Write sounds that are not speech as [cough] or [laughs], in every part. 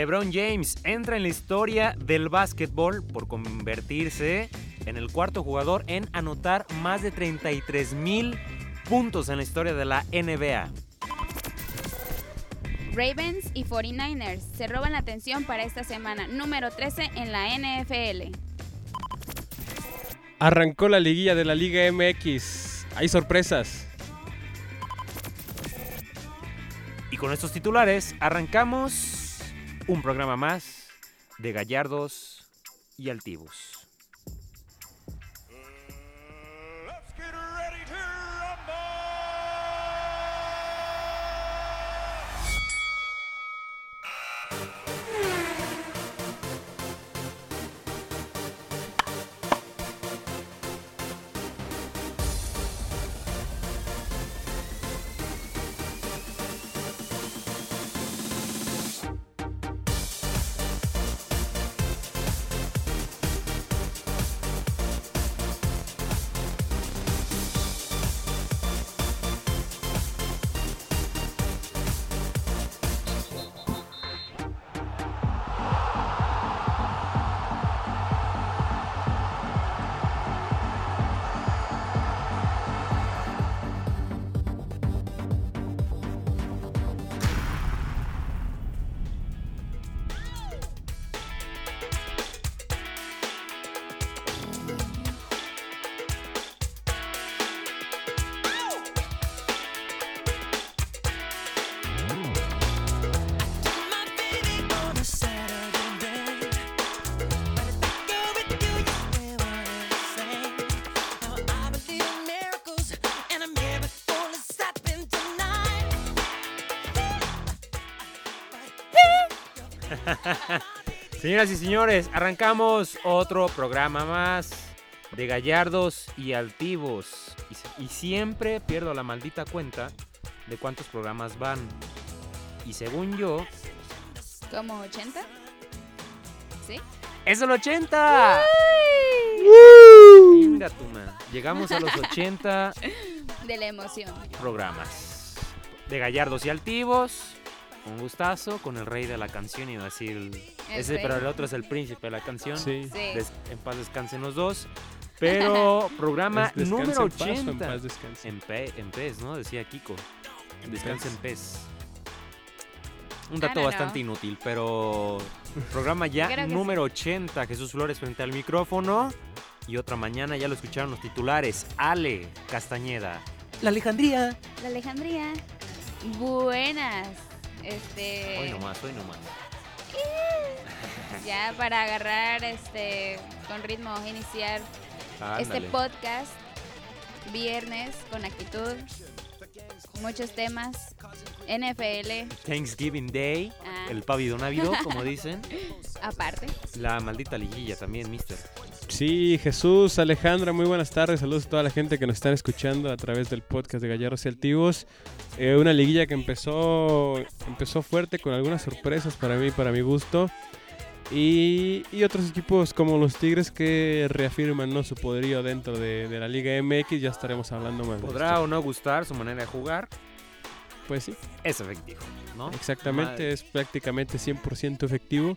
LeBron James entra en la historia del básquetbol por convertirse en el cuarto jugador en anotar más de 33 mil puntos en la historia de la NBA. Ravens y 49ers se roban la atención para esta semana número 13 en la NFL. Arrancó la liguilla de la Liga MX. Hay sorpresas. Y con estos titulares arrancamos un programa más de Gallardos y Altivos. [laughs] Señoras y señores, arrancamos otro programa más de Gallardos y Altivos. Y, siempre pierdo la maldita cuenta de cuántos programas van. Y según yo, ¿Como 80? ¿Sí? ¡es el 80! Venga, tú, man. Llegamos a los [laughs] 80 De la emoción. programas de Gallardos y Altivos. Un gustazo con el rey de la canción, iba a decir. el- ese, rey. pero el otro es el príncipe de la canción. Sí. Sí. Des- en paz descansen los dos. Pero [laughs] programa ¿Es descansa número en paz o en 80. paz? En, pe- en pez, ¿no? Decía Kiko. En Descansa en pez. Un I dato bastante know. inútil, pero programa ya [laughs] número 80. Jesús Flores frente al micrófono. Y otra mañana ya lo escucharon los titulares. Ale Castañeda. La Alejandría. La Alejandría. Buenas. Este. Hoy nomás, hoy nomás. Ya para agarrar este con ritmo iniciar este Ándale. podcast viernes con actitud muchos temas NFL Thanksgiving Day. Ah. El pavido návido, como dicen. [laughs] aparte La maldita liguilla también, mister. Sí, Jesús, Alejandra, muy buenas tardes. Saludos a toda la gente que nos están escuchando a través del podcast de Gallardos y Altivos. Eh, una liguilla que empezó, empezó fuerte con algunas sorpresas para mí, para mi gusto. Y, y otros equipos como los Tigres que reafirman ¿no? su poderío dentro de, de la Liga MX. Ya estaremos hablando más. Podrá o no gustar su manera de jugar. Pues sí, Es efectivo, ¿no? exactamente. Madre. Es prácticamente 100% efectivo.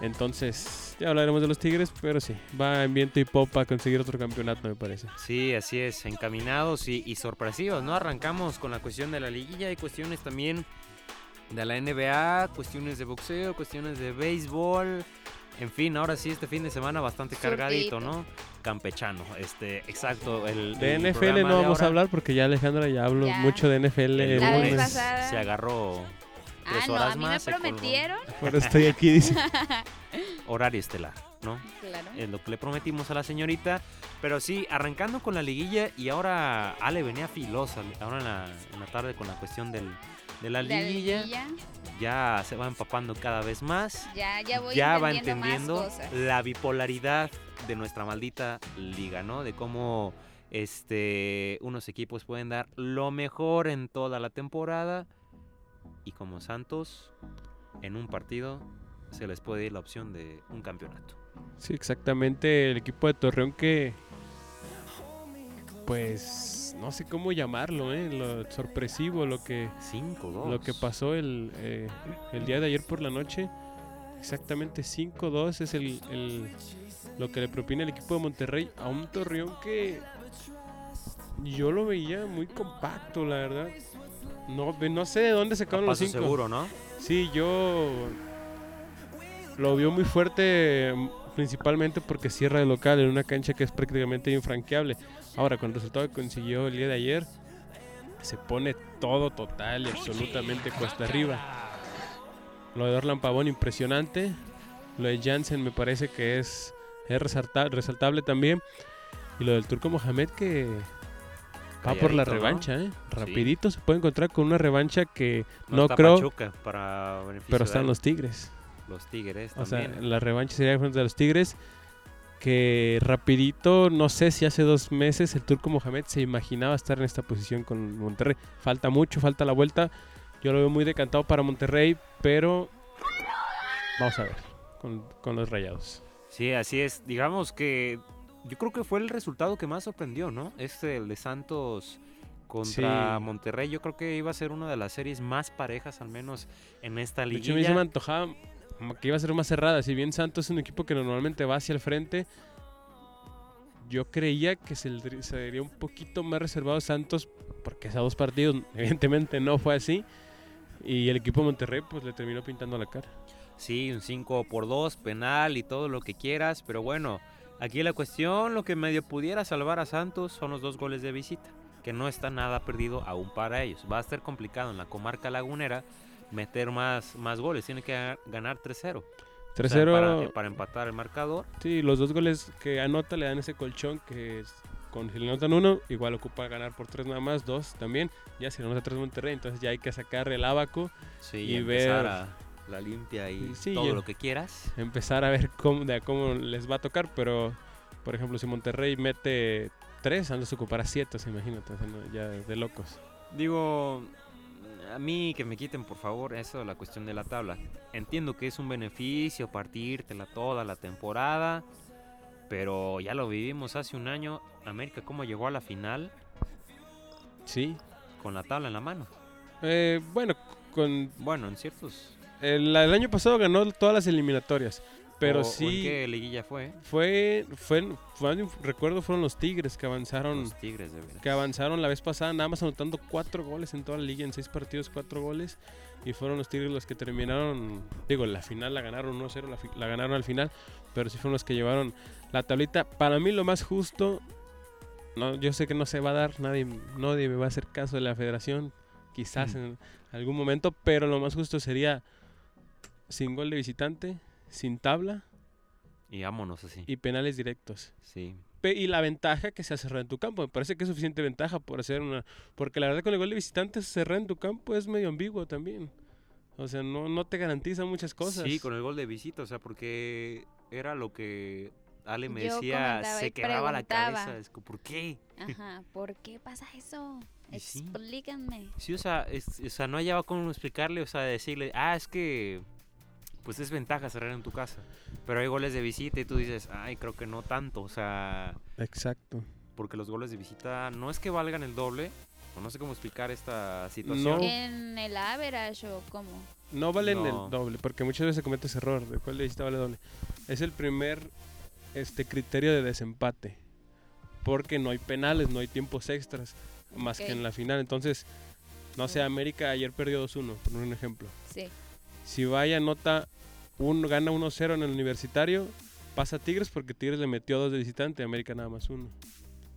Entonces, ya hablaremos de los Tigres, pero sí, va en viento y popa a conseguir otro campeonato, me parece. Sí, así es, encaminados y, y sorpresivos, ¿no? Arrancamos con la cuestión de la liguilla y cuestiones también de la NBA, cuestiones de boxeo, cuestiones de béisbol. En fin, ahora sí, este fin de semana bastante cargadito. ¿no? Campechano, este, exacto. El, De el NFL no de vamos a hablar porque ya Alejandra ya habló Ya. mucho de NFL El lunes se agarró ah no a mí me más, colgó. prometieron eso estoy aquí, dice. [laughs] horario estelar, ¿no? claro es lo que le prometimos a la señorita. Pero sí, arrancando con la liguilla y ahora Ale venía filosa ahora en la, en la tarde con la cuestión del, de la liguilla. liguilla, Ya se va empapando cada vez más. ya ya voy ya va entendiendo, entendiendo más cosas la bipolaridad de nuestra maldita liga, ¿no? De cómo este unos equipos pueden dar lo mejor en toda la temporada y como Santos en un partido se les puede ir la opción de un campeonato. Sí, exactamente. El equipo de Torreón que pues no sé cómo llamarlo, ¿eh? lo sorpresivo, lo que 5-2. lo que pasó el, eh, el día de ayer por la noche. Exactamente 5-2 es el, el- lo que le propina el equipo de Monterrey a un Torreón que yo lo veía muy compacto, la verdad. No, no sé de dónde sacaron los 5. seguro, ¿no? Sí, yo lo vio muy fuerte mm, principalmente porque cierra de local en una cancha que es prácticamente infranqueable. Ahora, con el resultado que consiguió el día de ayer, se pone todo total y absolutamente cuesta arriba. Lo de Orlan Pavón impresionante. Lo de Jansen me parece que es, es resalta- resaltable también. Y lo del Turco Mohamed que va por la revancha, ¿eh? Rapidito se puede encontrar con una revancha que No, no, está creo, Pachuca para pero están los Tigres. los Tigres O sea, también. la revancha sería frente a los Tigres. Que rapidito, no sé si hace dos meses el Turco Mohamed se imaginaba estar en esta posición con Monterrey. Falta mucho, falta la vuelta. Yo lo veo muy decantado para Monterrey, pero vamos a ver con, con los rayados. Sí, así es. Digamos que yo creo que fue el resultado que más sorprendió, ¿no? Este, el de Santos contra Sí. Monterrey. Yo creo que iba a ser una de las series más parejas, al menos en esta De hecho, a liguilla. mí se me antojaba que iba a ser más cerrada. Si bien Santos es un equipo que normalmente va hacia el frente, yo creía que se, se vería un poquito más reservado Santos, porque esos dos partidos [laughs] evidentemente no fue así. Y el equipo de Monterrey pues le terminó pintando la cara. Sí, un 5 por 2, penal y todo lo que quieras. Pero bueno, aquí la cuestión, lo que medio pudiera salvar a Santos son los dos goles de visita. Que no está nada perdido aún para ellos. Va a estar complicado en la comarca lagunera meter más, más goles. Tiene que ga- ganar 3-0. O sea, 3-0, para, para empatar el marcador. sí, los dos goles que anota le dan ese colchón que es- con si le anotan uno, igual ocupa ganar por tres nada más, dos también. Ya si le anota tres Monterrey, entonces ya hay que sacar el abaco. Sí, Y ver- a la limpia y Sí, todo lo que quieras. empezar a ver cómo, de a cómo les va a tocar, pero por ejemplo, si Monterrey mete 3, Santos ocupará 7, imagínate, o sea, no, ya de locos. Digo, a mí que me quiten por favor eso de la cuestión de la tabla. Entiendo que es un beneficio partírtela toda la temporada, pero ya lo vivimos hace un año. América cómo llegó a la final Sí. con la tabla en la mano. Eh, bueno, con Bueno, en ciertos. El, el año pasado ganó todas las eliminatorias, pero o- o ¿En sí qué liguilla fue? fue, fue, fue- recuerdo fueron los Tigres que avanzaron, Los Tigres de veras. que avanzaron la vez pasada, nada más anotando cuatro goles en toda la liga, en seis partidos, cuatro goles. Y fueron los Tigres los que terminaron, digo, la final la ganaron 1-0, la, la ganaron al final, pero sí fueron los que llevaron la tablita. Para mí lo más justo, no, yo sé que no se va a dar, nadie, nadie me va a hacer caso de la federación, quizás Mm. en algún momento, pero lo más justo sería sin gol de visitante, sin tabla Y vámonos así. y penales directos. Sí. Pe- Y la ventaja que sea cerrar en tu campo. Me parece que es suficiente ventaja por hacer una. Porque la verdad, con el gol de visitante, cerrar en tu campo es medio ambiguo también. O sea, no, no te garantiza muchas cosas. Sí, con el gol de visita, o sea, porque era lo que Ale me Yo decía, se quebraba la cabeza. Es como, ¿por qué? Ajá, ¿por qué pasa eso? Y sí. Explíquenme. Sí, o sea, es- o sea, no hallaba cómo explicarle, o sea, decirle, ah, es que pues es ventaja cerrar en tu casa. Pero hay goles de visita y tú dices, ay, creo que no tanto, o sea, Exacto. porque los goles de visita no es que valgan el doble, o no sé cómo explicar esta situación. No. ¿En el average o cómo? No valen No. el doble, porque muchas veces se comete ese error. ¿De cuál de visita vale doble? Es el primer este criterio de desempate. Porque no hay penales, no hay tiempos extras, más que en la final. Entonces, no sé, América ayer perdió 2-1, por un ejemplo. Sí. Si vaya nota un, gana 1-0 en el universitario, pasa a Tigres porque Tigres le metió dos de visitante, América nada más uno.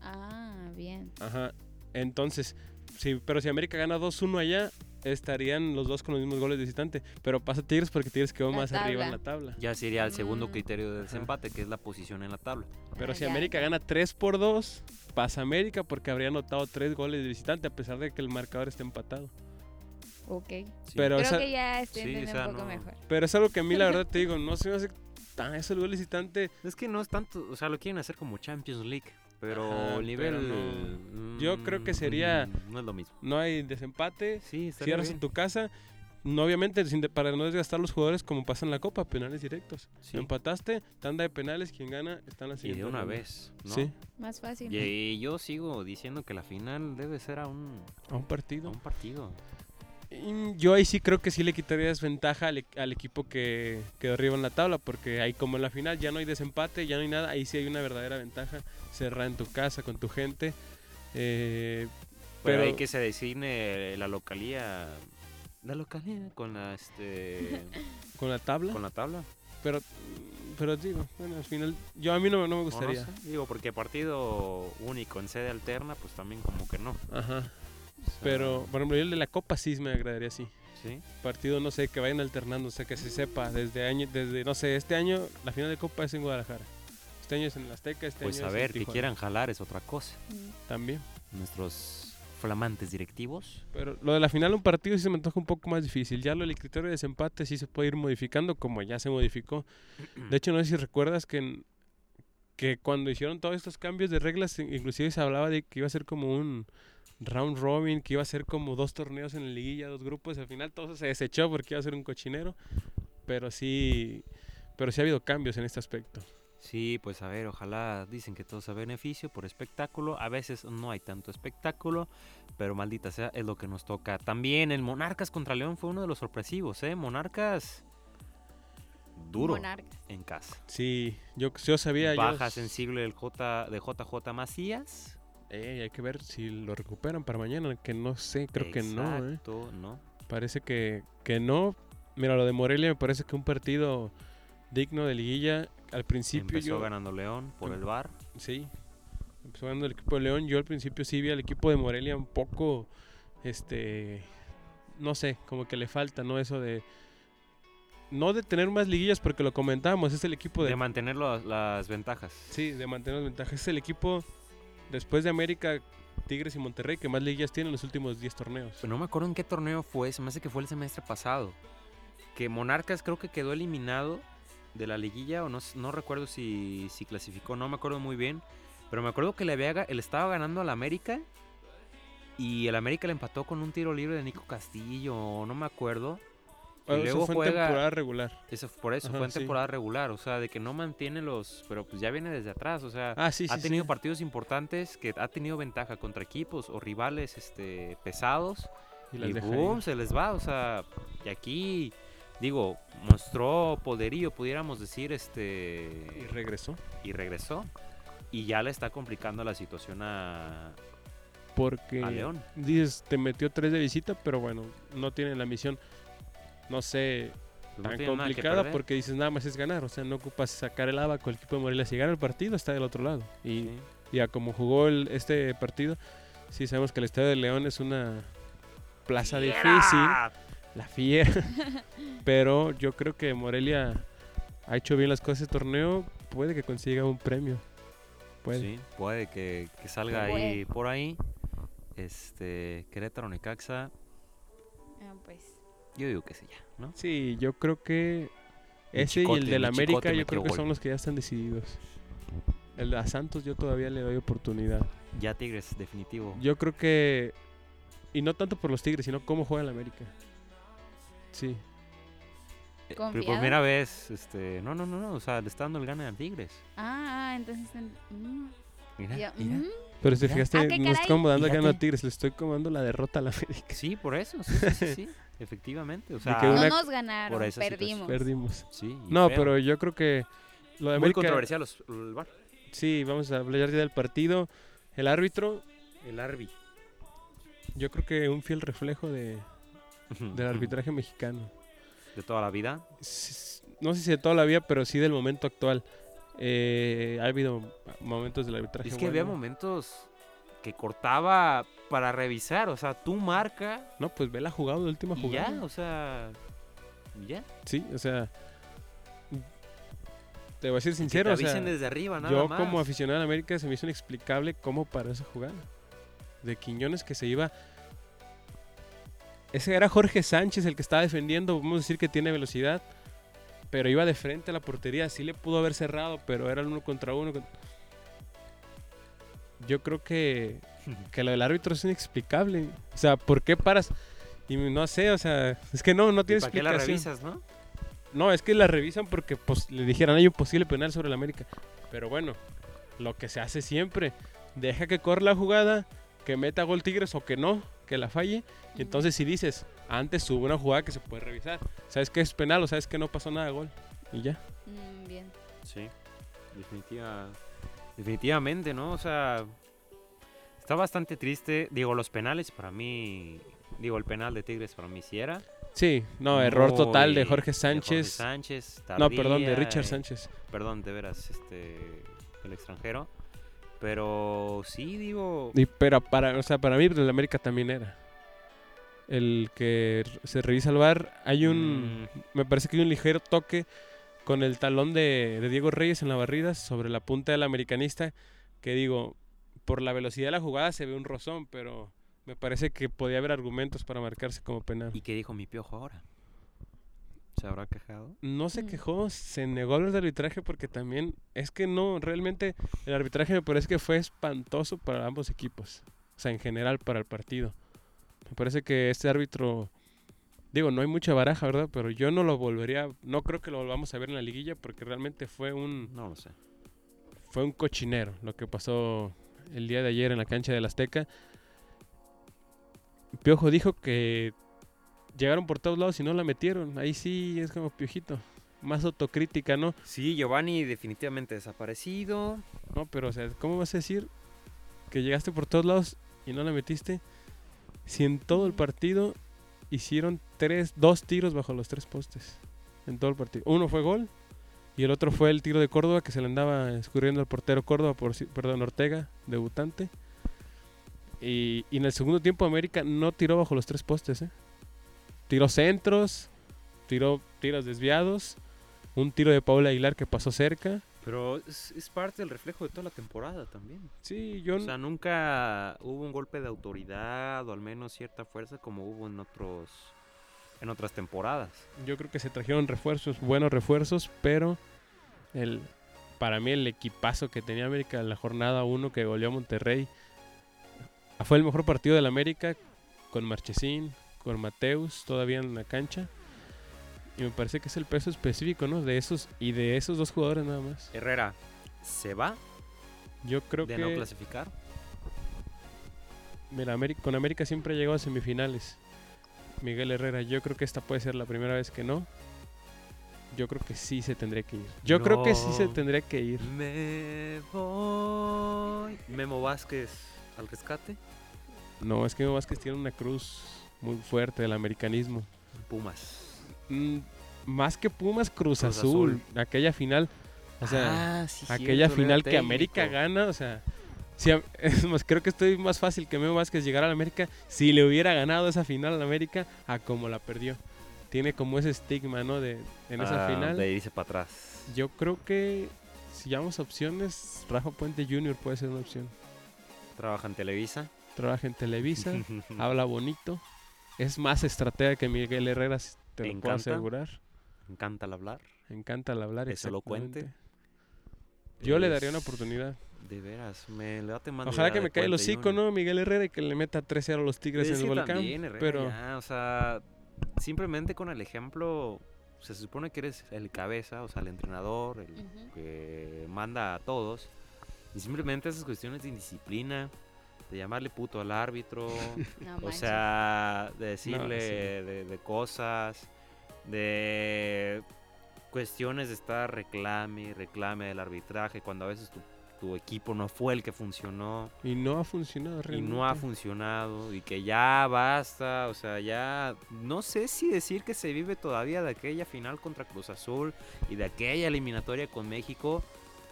Ah, bien. Ajá. Entonces, sí, pero si América gana 2-1 allá, estarían los dos con los mismos goles de visitante. Pero pasa Tigres porque Tigres quedó La más arriba en la tabla. Ya sería el segundo Mm. criterio de Ajá. desempate, que es la posición en la tabla. Pero Ah, si ya, América ya. gana 3 por 2, pasa América porque habría anotado 3 goles de visitante a pesar de que el marcador esté empatado. Ok. Sí. Pero Creo esa- que ya estoy Sí, o entendiendo sea, un poco no- mejor. Pero es algo que a mí la verdad te digo, [laughs] no se me hace tan eso el gol de visitante. Es que no es tanto, o sea, lo quieren hacer como Champions League, pero Ajá, el nivel... pero no. Yo creo que mm, sería- No es lo mismo. No hay desempate, Sí, cierras bien. en tu casa no obviamente sin de- para no desgastar los jugadores como pasa en la Copa, penales directos. Sí. Empataste, tanda de penales, quien gana está en la Y siguiente. de una ronda. vez, ¿no? Sí, Más fácil. Y yo sigo diciendo que la final debe ser a un, a un a partido. un partido. Y Yo ahí sí creo que sí le quitaría desventaja al, e- al equipo que quedó arriba en la tabla, porque ahí como en la final ya no hay desempate, ya no hay nada, ahí sí hay una verdadera ventaja, cerrar en tu casa, con tu gente. eh, Pero, pero hay que se designe la localía. La localía con la este [laughs] con la tabla, con la tabla. pero pero digo, bueno, al final yo a mí no, no me no gustaría. sé, Digo, porque partido único en sede alterna, pues también como que no. Ajá. Pero por ejemplo, yo el de la Copa sí me agradaría así. sí. Partido no sé, que vayan alternando, o sea, que se sepa desde año desde no sé, este año la final de Copa es en Guadalajara. Este año es en el Azteca, este Pues año a es en ver, que Tijuana. quieran jalar es otra cosa. Mm. también. Nuestros flamantes directivos. Pero lo de la final, un partido sí se me antoja un poco más difícil. Ya lo del criterio de desempate sí se puede ir modificando, como ya se modificó. De hecho, no sé si recuerdas que, en- que cuando hicieron todos estos cambios de reglas, in- inclusive se hablaba de que iba a ser como un round robin, que iba a ser como dos torneos en la liguilla, dos grupos. Al final todo se desechó porque iba a ser un cochinero. Pero sí, pero sí ha habido cambios en este aspecto. Sí, pues a ver, ojalá dicen que todo sea beneficio por espectáculo. A veces no hay tanto espectáculo, pero maldita sea, es lo que nos toca. También el Monarcas contra León fue uno de los sorpresivos, ¿eh? Monarcas duro Monarcas. en casa. Sí, yo, yo sabía. Baja sensible del J, de JJ Macías. Ey, hay que ver si lo recuperan para mañana, que no sé, creo que no, ¿eh? No. Parece que, que no. Mira, lo de Morelia me parece que un partido digno de liguilla. Al principio Empezó yo... ganando León por Em- el bar. Sí. Empezó ganando el equipo de León. Yo al principio sí vi al equipo de Morelia un poco, este, no sé, como que le falta, ¿no? Eso de... No de tener más liguillas porque lo comentábamos, es el equipo de... De mantener las ventajas. Sí, de mantener las ventajas. Es el equipo, después de América, Tigres y Monterrey, que más liguillas tienen en los últimos 10 torneos. Pero no me acuerdo en qué torneo fue, se me hace que fue el semestre pasado. Que Monarcas creo que quedó eliminado de la liguilla, o no, no recuerdo si, si clasificó, no me acuerdo muy bien. Pero me acuerdo que le había, él estaba ganando al América y el América le empató con un tiro libre de Nico Castillo, no me acuerdo. Y Eso luego fue juega- en temporada regular. Eso, por eso, Ajá, fue en sí. temporada regular, o sea, de que no mantiene los... Pero pues ya viene desde atrás, o sea... Ah, sí, sí. ha tenido partidos importantes que ha tenido ventaja contra equipos o rivales este, pesados Y y, boom, se les va, o sea, y aquí, digo, mostró poderío, pudiéramos decir, Y este, regresó. y regresó. Y ya le está complicando la situación a, Porque a León. dices, te metió tres de visita, pero bueno, no tiene la misión, no sé, Pues no tan complicada porque dices nada más es ganar. O sea, no ocupas sacar el abaco el equipo de Morelia. Si gana el partido, está del otro lado. Y Sí. ya como jugó el- este partido, sí sabemos que el Estadio de León es una plaza difícil, la fiera. [laughs] pero yo creo que Morelia ha hecho bien las cosas este torneo. Puede que consiga un premio. Puede. Sí, puede que, que salga ahí por ahí. Este, Querétaro, Necaxa, Ah, pues. Yo digo que sí ya, ¿no? Sí, yo creo que ese y el del América yo creo que gol. son los que ya están decididos. El de a Santos yo todavía le doy oportunidad. Ya Tigres, definitivo. Yo creo que y no tanto por los Tigres, sino cómo juega el América. Sí, Eh, Por primera vez, este, no, no, no, no, o sea, le está dando el gane a Tigres. Ah, ah, entonces. mm, Mira, mira. mm. pero si te fijaste, no es caray. como dando Fíjate. gana a Tigres, le estoy comando la derrota a la América. Sí, por eso, sí, sí, sí, sí, [laughs] efectivamente, o sea, que No una- nos ganaron, por esa situación. perdimos. Perdimos. sí, No, feo. pero yo creo que lo de muy América controversial los- el VAR. Sí, vamos a hablar ya del partido. El árbitro, El Arbi. yo creo que un fiel reflejo de, del arbitraje mexicano. de toda la vida. no sé si de toda la vida, pero sí del momento actual. Eh, ha habido momentos del arbitraje. Es que había momentos que cortaba para revisar, o sea, tú marca No, pues ve la jugada, la última y jugada. ya, o sea, ya. Sí, o sea. Te voy a ser sincero, o sea, desde arriba, nada yo más. como aficionado a América se me hizo inexplicable cómo paró esa jugada. De Quiñones que se iba. Ese era Jorge Sánchez el que estaba defendiendo, vamos a decir que tiene velocidad, pero iba de frente a la portería, sí le pudo haber cerrado, pero era el uno contra uno. Yo creo que, [laughs] que lo del árbitro es inexplicable. O sea, ¿por qué paras? Y no sé, o sea, es que no, no ¿Y tiene ¿Para qué la explicación. revisas, no? No, es que la revisan porque pues le dijeran hay un posible penal sobre el América. Pero bueno, lo que se hace siempre, deja que corra la jugada, que meta gol Tigres o que no, que la falle. Y entonces si dices, antes hubo una jugada que se puede revisar. Sabes que es penal o sabes que no pasó nada de gol. Y ya. Mm, bien. Sí, definitiva, definitivamente, ¿no? O sea, está bastante triste. Digo, los penales para mí, digo, el penal de Tigres para mí sí era. Sí, no, error total de Jorge Sánchez. Sánchez, no, perdón, de Richard eh, Sánchez. Perdón, de veras, este, el extranjero. Pero sí, digo, Y, pero para, o sea, para mí el América también era. El que se revisa el bar, hay un, Mm. me parece que hay un ligero toque con el talón de, de Diego Reyes en la barrida sobre la punta del americanista, que digo, por la velocidad de la jugada se ve un rozón, pero me parece que podía haber argumentos para marcarse como penal. ¿y qué dijo mi piojo ahora? ¿Se habrá quejado? No se Mm. quejó, se negó a hablar de arbitraje porque también es que no, realmente el arbitraje me parece que fue espantoso para ambos equipos, o sea, en general para el partido. Me parece que este árbitro, digo, no hay mucha baraja, ¿verdad? Pero yo no lo volvería, no creo que lo volvamos a ver en la liguilla porque realmente fue un, No lo sé. fue un cochinero lo que pasó el día de ayer en la cancha del Azteca. Piojo dijo que llegaron por todos lados y no la metieron. Ahí sí es como Piojito. Más autocrítica, ¿no? Sí, Giovanni definitivamente desaparecido. No, pero o sea, ¿cómo vas a decir que llegaste por todos lados y no la metiste? Si en todo el partido hicieron tres, dos tiros bajo los tres postes. En todo el partido. Uno fue gol y el otro fue el tiro de Córdoba que se le andaba escurriendo al portero Córdoba, por, perdón, Ortega, debutante. Y, y en el segundo tiempo América no tiró bajo los tres postes, ¿eh? Tiró centros, tiró tiros desviados, un tiro de Paula Aguilar que pasó cerca. Pero es, es parte del reflejo de toda la temporada también. Sí, yo O sea, nunca hubo un golpe de autoridad o al menos cierta fuerza como hubo en otros en otras temporadas. Yo creo que se trajeron refuerzos, buenos refuerzos, pero el para mí el equipazo que tenía América en la jornada 1 que goleó a Monterrey fue el mejor partido del América con Marchesín, con Mateus todavía en la cancha. Y me parece que es el peso específico, ¿no? De esos y de esos dos jugadores nada más. Herrera se va Yo creo de que no clasificar. mira, América, con América siempre llegó a semifinales. Miguel Herrera, yo creo que esta puede ser la primera vez que no. Yo creo que sí se tendría que ir. Yo creo que sí se tendría que ir. Me voy. Memo Vázquez al rescate. No, es que Memo Vázquez tiene una cruz muy fuerte del americanismo. Pumas. Mm, más que Pumas, Cruz, Cruz Azul. Aquella final. O sea, Ah, sí, aquella cierto, final que América gana. O sea, si [laughs] es más, creo que estoy más fácil que Memo Vázquez llegar a la América si le hubiera ganado esa final a la América a como la perdió. Tiene como ese estigma, ¿no? De, en esa Ah, final. De irse para atrás. Yo creo que si llamamos opciones, Rafa Puente Jr. puede ser una opción. Trabaja en Televisa. Trabaja en Televisa, [laughs] habla bonito, es más estratega que Miguel Herrera, te ¿Te lo puedo encanta? asegurar. Me encanta el hablar. Encanta el hablar. ¿Es elocuente? Yo le daría una oportunidad. De veras, me Ojalá que me caiga el hocico. ¿no? Miguel Herrera y que le meta 3-0 a los Tigres Es en el volcán. también, Herrera, pero ya, o sea, simplemente con el ejemplo, se supone que eres el cabeza, o sea, el entrenador, el que manda a todos, y simplemente esas cuestiones de indisciplina, de llamarle puto al árbitro, [laughs] No o manches. sea, de decirle sí. de, de cosas, de cuestiones de estar reclame y reclame del arbitraje, cuando a veces tu, tu equipo no fue el que funcionó y no ha funcionado y realmente. no ha funcionado y que ya basta, o sea, ya no sé si decir que se vive todavía de aquella final contra Cruz Azul y de aquella eliminatoria con México,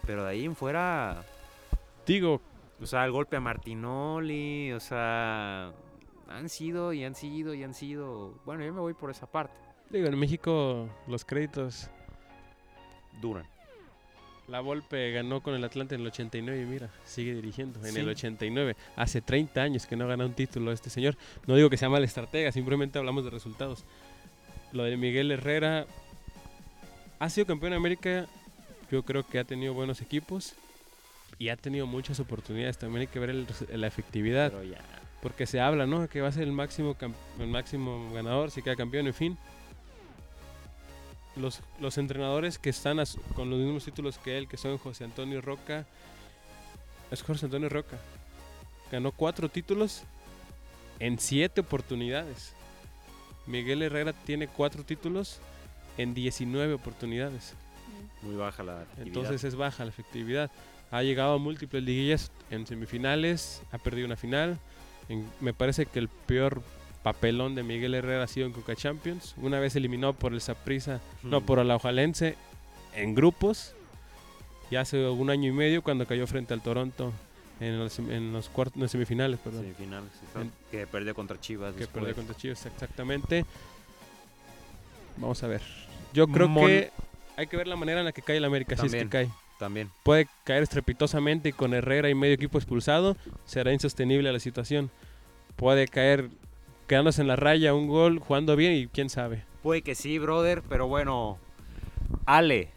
pero de ahí en fuera, Digo, o sea, el golpe a Martinoli, o sea, han sido y han sido y han sido, bueno, yo me voy por esa parte, digo, en México los créditos. duran. La Volpe ganó con el Atlante en el 89 y mira, sigue dirigiendo en Sí. el 89. Hace 30 años que no gana un título este señor. No digo que sea mal estratega, simplemente hablamos de resultados. Lo de Miguel Herrera ha sido campeón de América. Yo creo que ha tenido buenos equipos y ha tenido muchas oportunidades. También hay que ver el la efectividad. Pero ya, porque se habla, ¿no? Que va a ser el máximo, el máximo ganador, si queda campeón, en fin. Los, los entrenadores que están con los mismos títulos que él, que son José Antonio Roca, es José Antonio Roca, ganó cuatro títulos en siete oportunidades. Miguel Herrera tiene cuatro títulos en 19 oportunidades. Muy baja la actividad. Entonces es baja la efectividad. Ha llegado a múltiples liguillas en semifinales, ha perdido una final. En- me parece que el peor papelón de Miguel Herrera ha sido en Coca Champions. Una vez eliminado por el Saprissa, no por el Alajualense, en grupos. Y hace un año y medio cuando cayó frente al Toronto en los, en los cuartos, en semifinales, perdón. Semifinales. En- que perdió contra Chivas. que después. perdió contra Chivas, exactamente. Vamos a ver. Yo creo Mon- que hay que ver la manera en la que cae el América, si es que cae. También. puede caer estrepitosamente y con Herrera y medio equipo expulsado, será insostenible la situación. Puede caer quedándose en la raya un gol, jugando bien y quién sabe. Puede que sí, brother, pero bueno. Ale,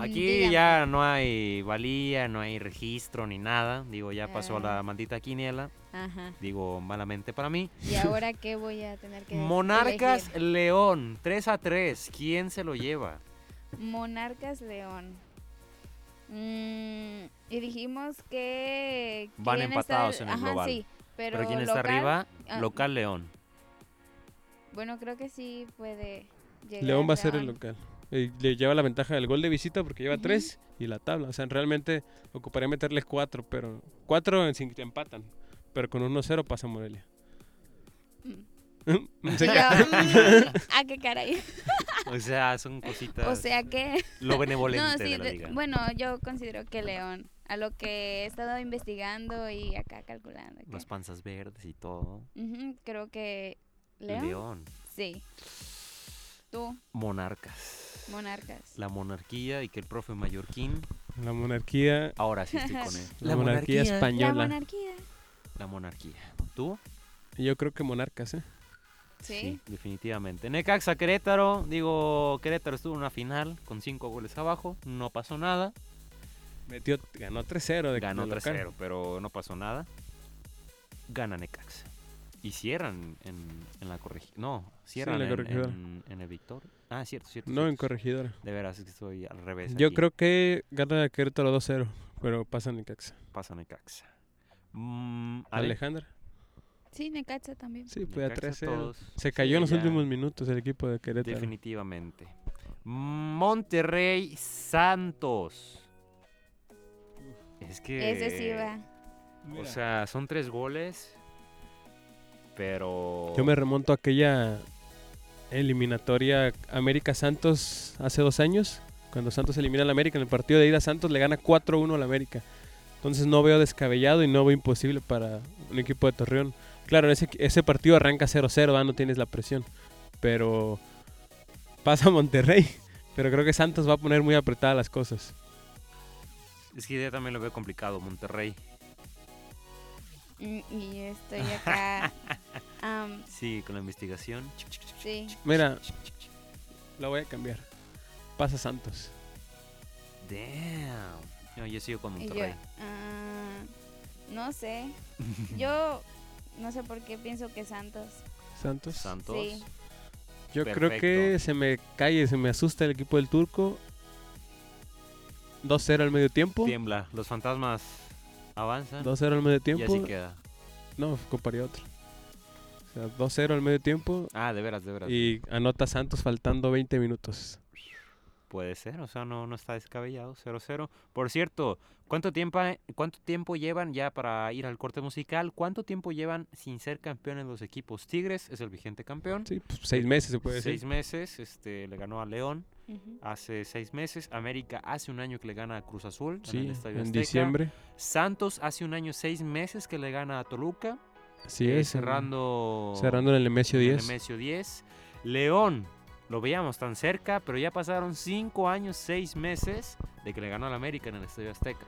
aquí Dígame. ya no hay valía, no hay registro ni nada. Digo, ya pasó la Ah. maldita quiniela. Ajá. Digo, malamente para mí. ¿Y ahora qué voy a tener que Monarcas elegir? León, 3 a 3. ¿Quién se lo lleva? Monarcas León. Mm, y dijimos que... Van empatados está- en el Ajá, global. sí, pero, Pero, ¿quién está local, arriba? ah, Local León. Bueno, creo que sí puede llegar. León va a ser el local. Eh, le lleva la ventaja del gol de visita porque lleva Ujú. tres y la tabla. O sea, realmente ocuparía meterle cuatro, pero cuatro en empatan. Pero con 1-0 pasa Morelia. [laughs] Se Pero, mm, [laughs] [laughs] ah, qué caray. O sea, son cositas. O sea que... lo benevolente No, sí, de la de- liga. bueno, yo considero que León. A lo que he estado investigando y acá calculando. Las panzas verdes y todo. Ujú, creo que León. León. Sí. Tú, Monarcas. Monarcas. La monarquía y que el profe mallorquín. la monarquía, Ahora sí estoy con él. la monarquía La española. monarquía. La monarquía. ¿Tú? Yo creo que monarcas, ¿eh? Sí. definitivamente. Necaxa Querétaro. Digo, Querétaro estuvo en una final con cinco goles abajo. No pasó nada. Metió, ganó 3-0 de Ganó de local. 3-0, pero no pasó nada. Gana Necaxa. Y cierran en, en la corregidora. No, cierran la en, corregidora. en- en el Victoria. Ah, cierto, cierto. No, en cierto. corregidora. De veras, es que estoy al revés. Yo aquí. creo que gana Querétaro 2-0, pero pasa Necaxa. Pasa Necaxa. Mm, Ale, Alejandra. Sí, Necaxa también. Sí, fue a Necaxa 3-0. todos. Se cayó en los ya. últimos minutos el equipo de Querétaro. Definitivamente. Monterrey Santos. Es que. Ese sí va. O sea, son tres goles. Pero. Yo me remonto a aquella eliminatoria América Santos hace dos años, cuando Santos elimina al América en el partido de ida, Santos le gana 4-1 al América. Entonces no veo descabellado y no veo imposible para un equipo de Torreón. Claro, ese, ese partido arranca 0-0, ¿verdad? no tienes la presión. Pero pasa [laughs] Monterrey. Pero creo que Santos va a poner muy apretadas las cosas. Es que yo también lo veo complicado, Monterrey. Y estoy acá. [laughs] Sí, con la investigación. sí. Mira, la voy a cambiar. Pasa Santos. Damn. No, yo sigo con yo, Monterrey. ah, no sé. [laughs] Yo no sé por qué pienso que Santos. Santos. Santos. Sí. Yo creo que Perfecto. se me cae, se me asusta el equipo del turco. 2-0 al medio tiempo. Tiembla. Los fantasmas avanzan. 2-0 al medio y tiempo. así queda. No, comparía otro. O sea, 2-0 al medio tiempo. Ah, de veras, de veras. Y anota Santos faltando 20 minutos. Puede ser, o sea, no, no está descabellado, 0-0. Por cierto, ¿cuánto tiempo, ¿cuánto tiempo llevan ya para ir al corte musical? ¿Cuánto tiempo llevan sin ser campeones los equipos? Tigres es el vigente campeón. Sí, pues, seis meses se puede Seis decir. meses, este, le ganó a León hace seis meses. América hace un año que le gana a Cruz Azul en Sí, el Estadio en Azteca. diciembre. Santos hace un año, seis meses que le gana a Toluca. Así eh, es. en- cerrando, cerrando en el Nemesio en el 10. Nemesio 10. León, lo veíamos tan cerca, pero ya pasaron cinco años, seis meses de que le ganó al América en el Estadio Azteca.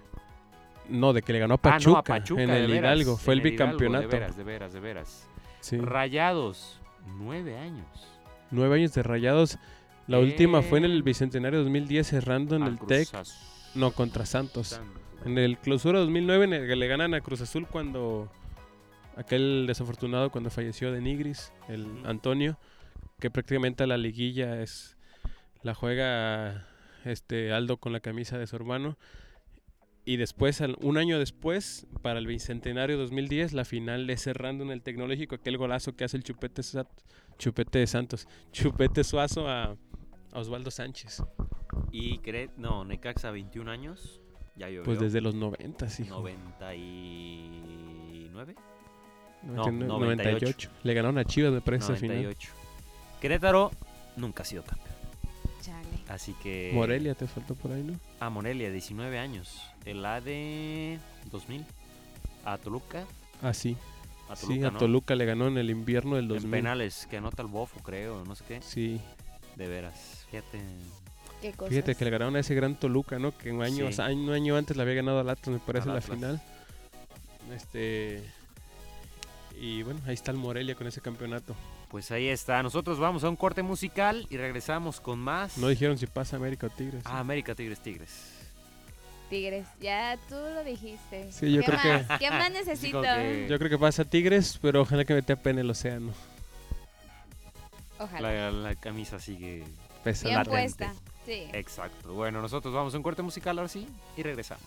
No, de que le ganó a Ah, no, Pachuca, a Pachuca, en el veras, Hidalgo. Fue el bicampeonato. de veras, de veras, de veras. Sí. Rayados, nueve años. Nueve años de rayados. La última fue en el Eh. Bicentenario 2010 cerrando en el TEC. No, contra Santos. En el clausura 2009 en el que le ganan a Cruz Azul cuando aquel desafortunado cuando falleció de Nigris, el. Antonio, que prácticamente la liguilla es la juega este Aldo con la camisa de su hermano. Y después, al- un año después, para el Bicentenario 2010, la final es cerrando en el Tecnológico, aquel golazo que hace el Chupete, Chupete de Santos, Chupete Suazo a, a Osvaldo Sánchez. Y cree, no, Necaxa 21 años. Ya llovió. Pues desde los 90, sí. 99. 99, 98. 98. Le ganaron a Chivas de presa final. 98. Querétaro nunca ha sido campeón. Chale. Así que. Morelia te faltó por ahí, ¿no? A Morelia, 19 años. El A de 2000. A Toluca. Ah, sí. A Toluca, sí, a ¿no? Toluca le ganó en el invierno del En 2000. penales que anota el bofo, creo, no sé qué. Sí. De veras. Fíjate. ¿Qué cosas? Fíjate que le ganaron a ese gran Toluca, ¿no? Que un año, Sí. año, un año antes le había ganado al Atlas, me parece, Al en la Atlas. final. Este. Y bueno, ahí está el Morelia con ese campeonato. Pues ahí está. Nosotros vamos a un corte musical y regresamos con más. No dijeron si pasa América o Tigres. Ah, América Tigres Tigres. Tigres, ya tú lo dijiste. Sí, yo ¿Qué creo que- más? ¿Qué más necesito? que Yo creo que pasa Tigres, pero ojalá que me tape en el océano. Ojalá. la, la camisa sigue. Pesa Bien puesta. Sí. Exacto. Bueno, nosotros vamos a un corte musical ahora sí y regresamos.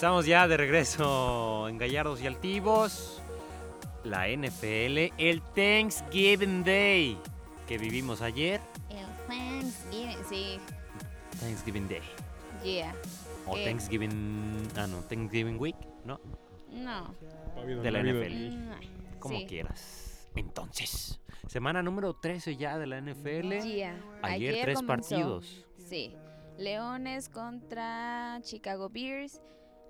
Estamos ya de regreso en Gallardos y Altivos. La NFL, el Thanksgiving Day que vivimos ayer. El Thanksgiving, sí, Thanksgiving Day. yeah. O Eh. Thanksgiving. Ah, no, Thanksgiving Week. No, No. De la. NFL. mm, como sí. quieras. Entonces, semana número 13 ya de la NFL. Yeah. Ayer, tres comenzó. partidos. Sí. Leones contra Chicago Bears.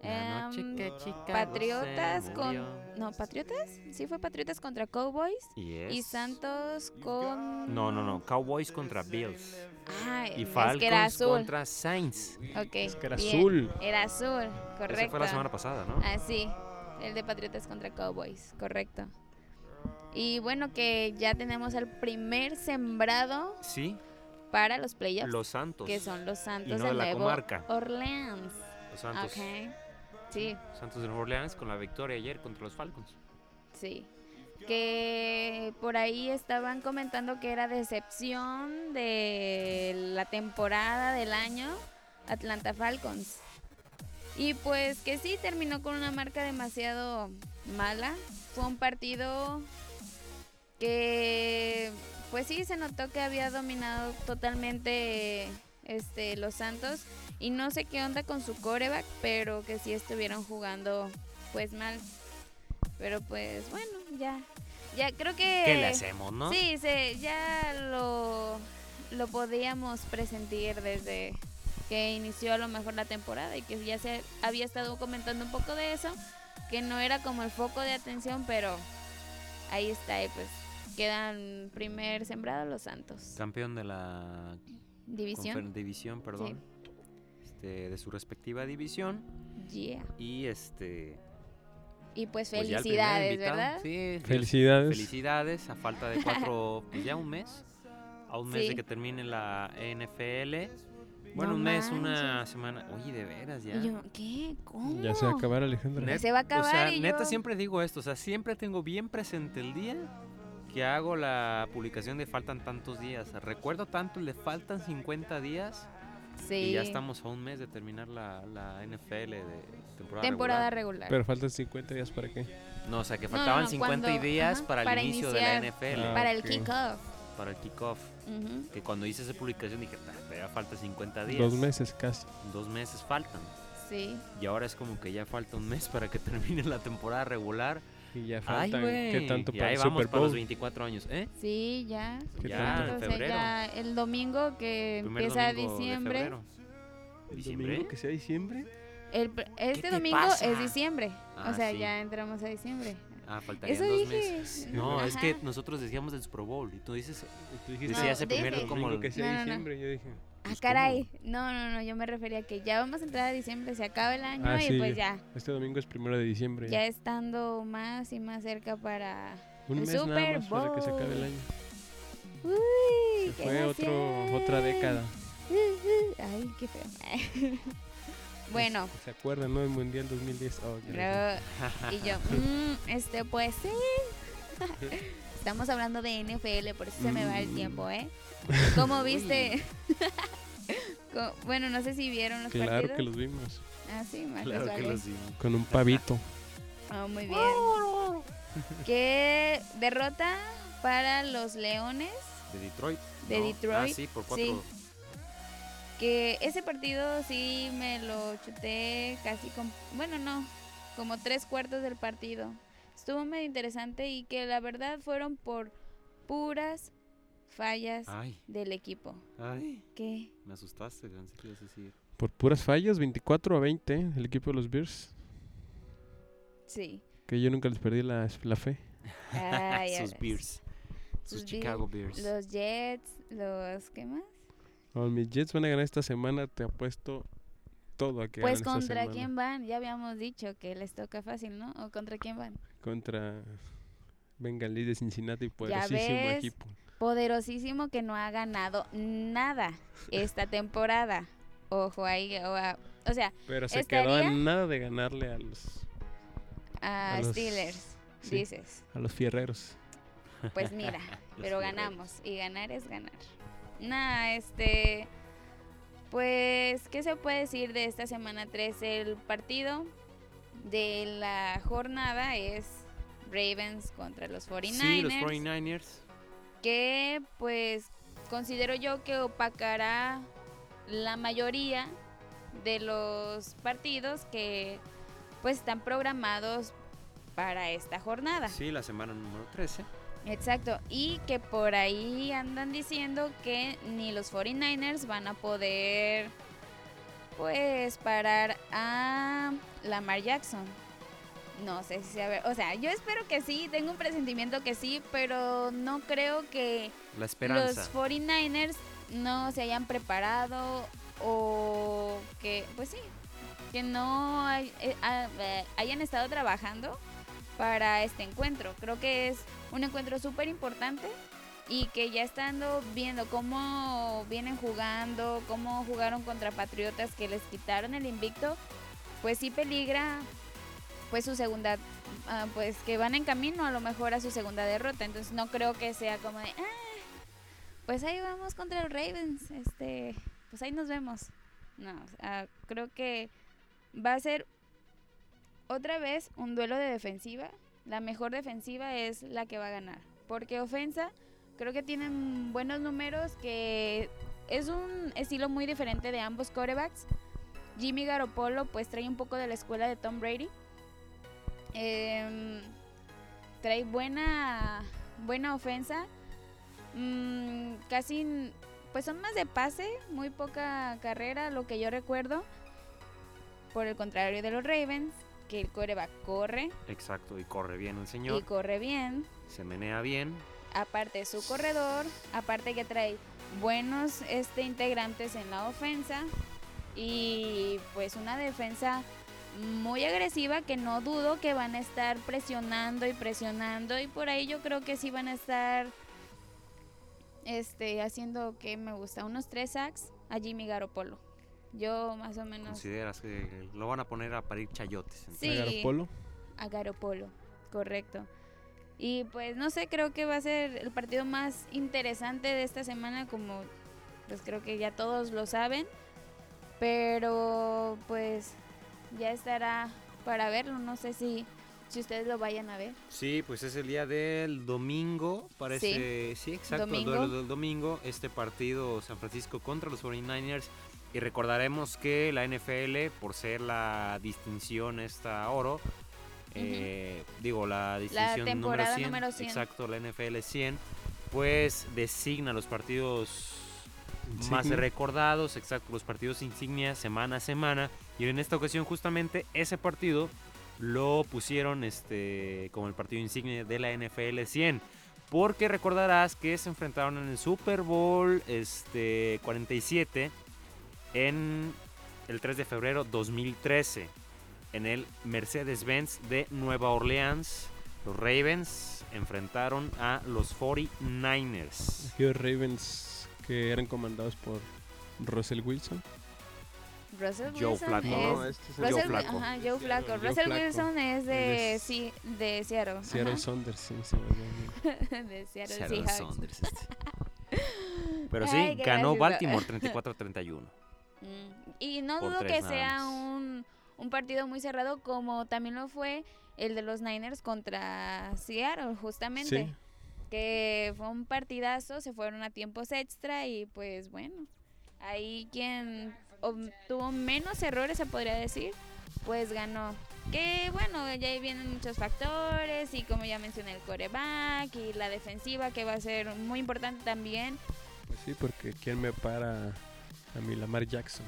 La noche Em, que Patriotas con. No, Patriotas. Sí, fue Patriotas contra Cowboys. Yes. Y Santos con. No, no, no. Cowboys contra Bills. Ah, Y es Falcons que era azul. contra Saints. Ok. Es que era bien. azul. Era azul, correcto. Esa fue la semana pasada, ¿no? Ah, sí. El de Patriotas contra Cowboys, correcto. Y bueno, que ya tenemos al primer sembrado Sí, para los playoffs. los Santos. que son los Santos no de de la Nuevo comarca. Orleans. Los Santos. Ok. Sí, Santos de Nueva Orleans con la victoria ayer contra los Falcons. sí. Que por ahí estaban comentando que era decepción de la temporada del año Atlanta Falcons. Y pues que sí, terminó con una marca demasiado mala. Fue un partido que pues sí se notó que había dominado totalmente este los Santos y no sé qué onda con su coreback, pero que sí estuvieron jugando pues mal. Pero pues bueno, ya ya creo que ¿Qué le hacemos, no? Sí, se, ya lo, lo podíamos presentir desde que inició a lo mejor la temporada y que ya se había estado comentando un poco de eso, que no era como el foco de atención, pero ahí está y pues quedan primer sembrado los Santos. Campeón de la División. división, perdón. Este, de su respectiva división. Yeah. Y este. Y pues pues felicidades, invitado. ¿verdad? Sí, Felicidades. Felicidades, a falta de cuatro, [laughs] pues ya un mes. A un mes Sí. de que termine la NFL. Bueno, No un mes, una semana. Oye, de veras, ya. Yo, ¿qué? ¿Cómo? Ya se va a acabar, Alejandra. Net- se va a o sea, acabar y neta yo- siempre digo esto, o sea, siempre tengo bien presente el día que hago la publicación de faltan tantos días. Recuerdo tanto el de faltan 50 días Sí. y ya estamos a un mes de terminar la, la NFL de temporada, Temporada regular. regular. Pero faltan 50 días para qué. No, o sea, que No, no, faltaban no, 50 cuando- días ajá, para el para inicio de la iniciar. NFL, Ah, Para el kickoff. para el kickoff. Ujú. Que cuando hice esa publicación dije, "Ah, todavía falta 50 días. Dos meses casi. Dos meses faltan. Sí. Y ahora es como que ya falta un mes para que [laughs] termine la temporada regular. Y ya Ay, faltan. güey. ¿Qué tanto para ahí el vamos Super para los Bowl? 24 años, ¿eh? Sí, ya. ¿Qué Ya, tanto? en O sea, febrero. ya el domingo que Primer empieza domingo diciembre. febrero. ¿El ¿Diciembre? domingo que sea diciembre? el este te domingo pasa? es diciembre. Ah, o sea, sí. ya entramos a diciembre. Ah, faltarían Eso dos dije. meses. [laughs] No, es que Ajá. nosotros decíamos del Super Bowl y tú dices, tú dijiste, decías No, el primer dije. como domingo que sea No, no, no. diciembre. Yo dije, Ah, caray. No, no, no. Yo me refería a que ya vamos a entrar a diciembre, se acaba el año Ah, y sí, pues ya. este domingo es primero de diciembre. Ya estando más y más cerca para. Un el mes nada más para que se acabe el año. Uy, Se qué fue otro, otra década. Ay, qué feo. [laughs] bueno, ¿Se acuerdan, no? El Mundial 2010. Oh, qué rico. Ro- y yo, [laughs] mm, este, pues sí. [laughs] Estamos hablando de NFL, por eso se me va el tiempo, ¿eh? ¿Cómo viste? [laughs] Bueno, no sé si vieron los Claro partidos. que los vimos. Ah, sí, más claro que los dimos. Con un pavito. Ah, muy bien. [laughs] ¿Qué derrota para los Leones? De Detroit. De ¿no? Detroit, Ah, sí, por cuatro. sí. Que ese partido sí me lo chuté casi con... Bueno, no, como tres cuartos del partido. Estuvo medio interesante y que la verdad fueron por puras fallas Ay, del equipo. ay. ¿Qué? Me asustaste, pensé que ibas a decir. Por puras fallas, 24 a 20, el equipo de los Bears. Sí. Que yo nunca les perdí la, la fe. Ay, [laughs] sus Bears. Sus Sus Chicago Bears. Los Jets, los... ¿Qué más? Oh, mis Jets van a ganar esta semana, te apuesto todo a que Pues esta contra semana. quién van, ya habíamos dicho que les toca fácil, ¿no? ¿O contra quién van? Contra Bengalí de Cincinnati, poderosísimo ves. equipo. Poderosísimo que no ha ganado nada esta temporada. Ojo ahí, o, sea, Pero se quedó a ¿Estaría? nada de ganarle a los, a, A los- Steelers, sí. dices. a los fierreros. Pues mira, [laughs] pero fierreros. ganamos y ganar es ganar. Nada, este Pues, ¿qué se puede decir de esta semana 3? El partido de la jornada es Ravens contra los 49ers. Sí, los 49ers. Que pues considero yo que opacará la mayoría de los partidos que pues están programados para esta jornada. Sí, la semana número 13. Exacto, y que por ahí andan diciendo que ni los 49ers van a poder pues parar a Lamar Jackson. No sé si sea ver, o sea, yo espero que sí, tengo un presentimiento que sí, pero no creo que La esperanza. los 49ers no se hayan preparado o que, pues sí, que no hay- eh, eh, hayan estado trabajando para este encuentro. Creo que es un encuentro súper importante y que ya estando viendo cómo vienen jugando, cómo jugaron contra Patriotas que les quitaron el invicto, pues sí peligra pues su segunda, ah, pues que van en camino a lo mejor a su segunda derrota. Entonces no creo que sea como de, "Ah, pues ahí vamos contra los Ravens, este, pues ahí nos vemos. No, creo que va a ser otra vez un duelo de defensiva. La mejor defensiva es la que va a ganar. Porque ofensa, creo que tienen buenos números, que es un estilo muy diferente de ambos quarterbacks. Jimmy Garoppolo pues trae un poco de la escuela de Tom Brady. Em, trae buena, buena ofensa. Mm, casi, pues son más de pase, muy poca carrera, lo que yo recuerdo. Por el contrario de los Ravens, que el coreback corre Exacto, y corre bien el y señor. corre bien. Se menea bien. Aparte su corredor, aparte que trae buenos este, integrantes en la ofensa y pues una defensa muy agresiva que no dudo que van a estar presionando y presionando y por ahí yo creo que sí van a estar este haciendo que me gusta unos tres sacks a Jimmy Garoppolo. Yo más o menos Consideras que lo van a poner a parir chayotes. entonces. Sí. Garoppolo. a Garopolo, correcto. Y pues no sé, creo que va a ser el partido más interesante de esta semana, como pues creo que ya todos lo saben, pero pues ya estará para verlo, no sé si, si ustedes lo vayan a ver. Sí, pues es el día del domingo, parece, sí, exacto, domingo. el duelo del domingo, este partido San Francisco contra los 49ers. Y recordaremos que la NFL, por ser la distinción esta oro, eh, digo, la distinción número 100, número 100. exacto, la NFL 100, pues designa los partidos más recordados, exacto, los partidos insignia semana a semana. Y en esta ocasión justamente ese partido lo pusieron este como el partido insignia de la NFL 100. Porque recordarás que se enfrentaron en el Super Bowl este, 47 en el 3 de febrero 2013 en el Mercedes-Benz de Nueva Orleans. Los Ravens enfrentaron a los 49ers. Aquellos Ravens que eran comandados por Russell Wilson. Russell Joe Wilson Flacco, es... ¿no? este es Joe Russell, Flacco. ajá, Joe Flacco. Joe Russell Flacco. Wilson es de, Es- sí, de Seattle. Seattle ajá. Saunders, sí, se me olvidó. [laughs] de Seattle Seattle Seahawks. Saunders, este. [laughs] Pero sí, Ay, ganó. Baltimore [laughs] 34-31. Mm, Y no dudo que sea un, un partido muy cerrado como también lo fue el de los Niners contra Seattle, justamente. Sí. Que fue un partidazo, se fueron a tiempos extra y pues bueno, ahí quien ob- tuvo menos errores, se podría decir, pues ganó. Que bueno, ya ahí vienen muchos factores y como ya mencioné el coreback y la defensiva que va a ser muy importante también. Pues sí, porque ¿quién me para a mi Lamar Jackson?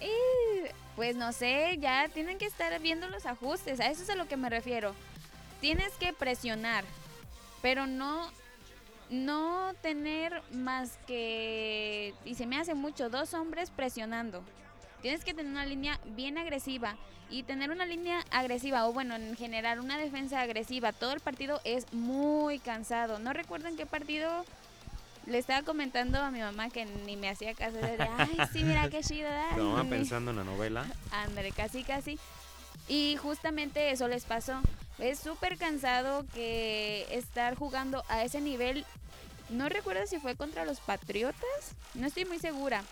Y, pues no sé, ya tienen que estar viendo los ajustes, a eso es a lo que me refiero. Tienes que presionar, pero no no tener más que y se me hace mucho dos hombres presionando. Tienes que tener una línea bien agresiva y tener una línea agresiva o bueno, en general una defensa agresiva todo el partido es muy cansado. No recuerdo en qué partido le estaba comentando a mi mamá que ni me hacía caso de, ay, sí, mira qué chido. [laughs] Tu mamá ay". pensando en la novela. Ándale, casi, casi. Y justamente eso les pasó. Es súper cansado que estar jugando a ese nivel. No recuerdo si fue contra los Patriotas. No estoy muy segura.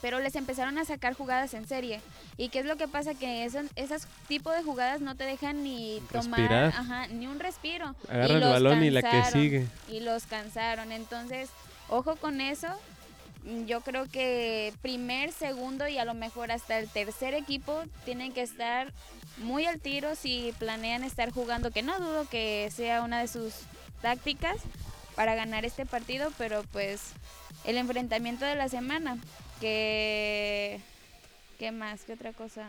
pero les empezaron a sacar jugadas en serie. ¿Y qué es lo que pasa? Que esos, esos tipos de jugadas no te dejan ni tomar ajá, ni un respiro. Agarra el balón y la que sigue. Y los cansaron. Entonces, ojo con eso. Mm, Yo creo que primer, segundo y a lo mejor hasta el tercer equipo tienen que estar muy al tiro si planean estar jugando, que no dudo que sea una de sus tácticas para ganar este partido, pero pues el enfrentamiento de la semana, que... ¿Qué más? ¿Qué otra cosa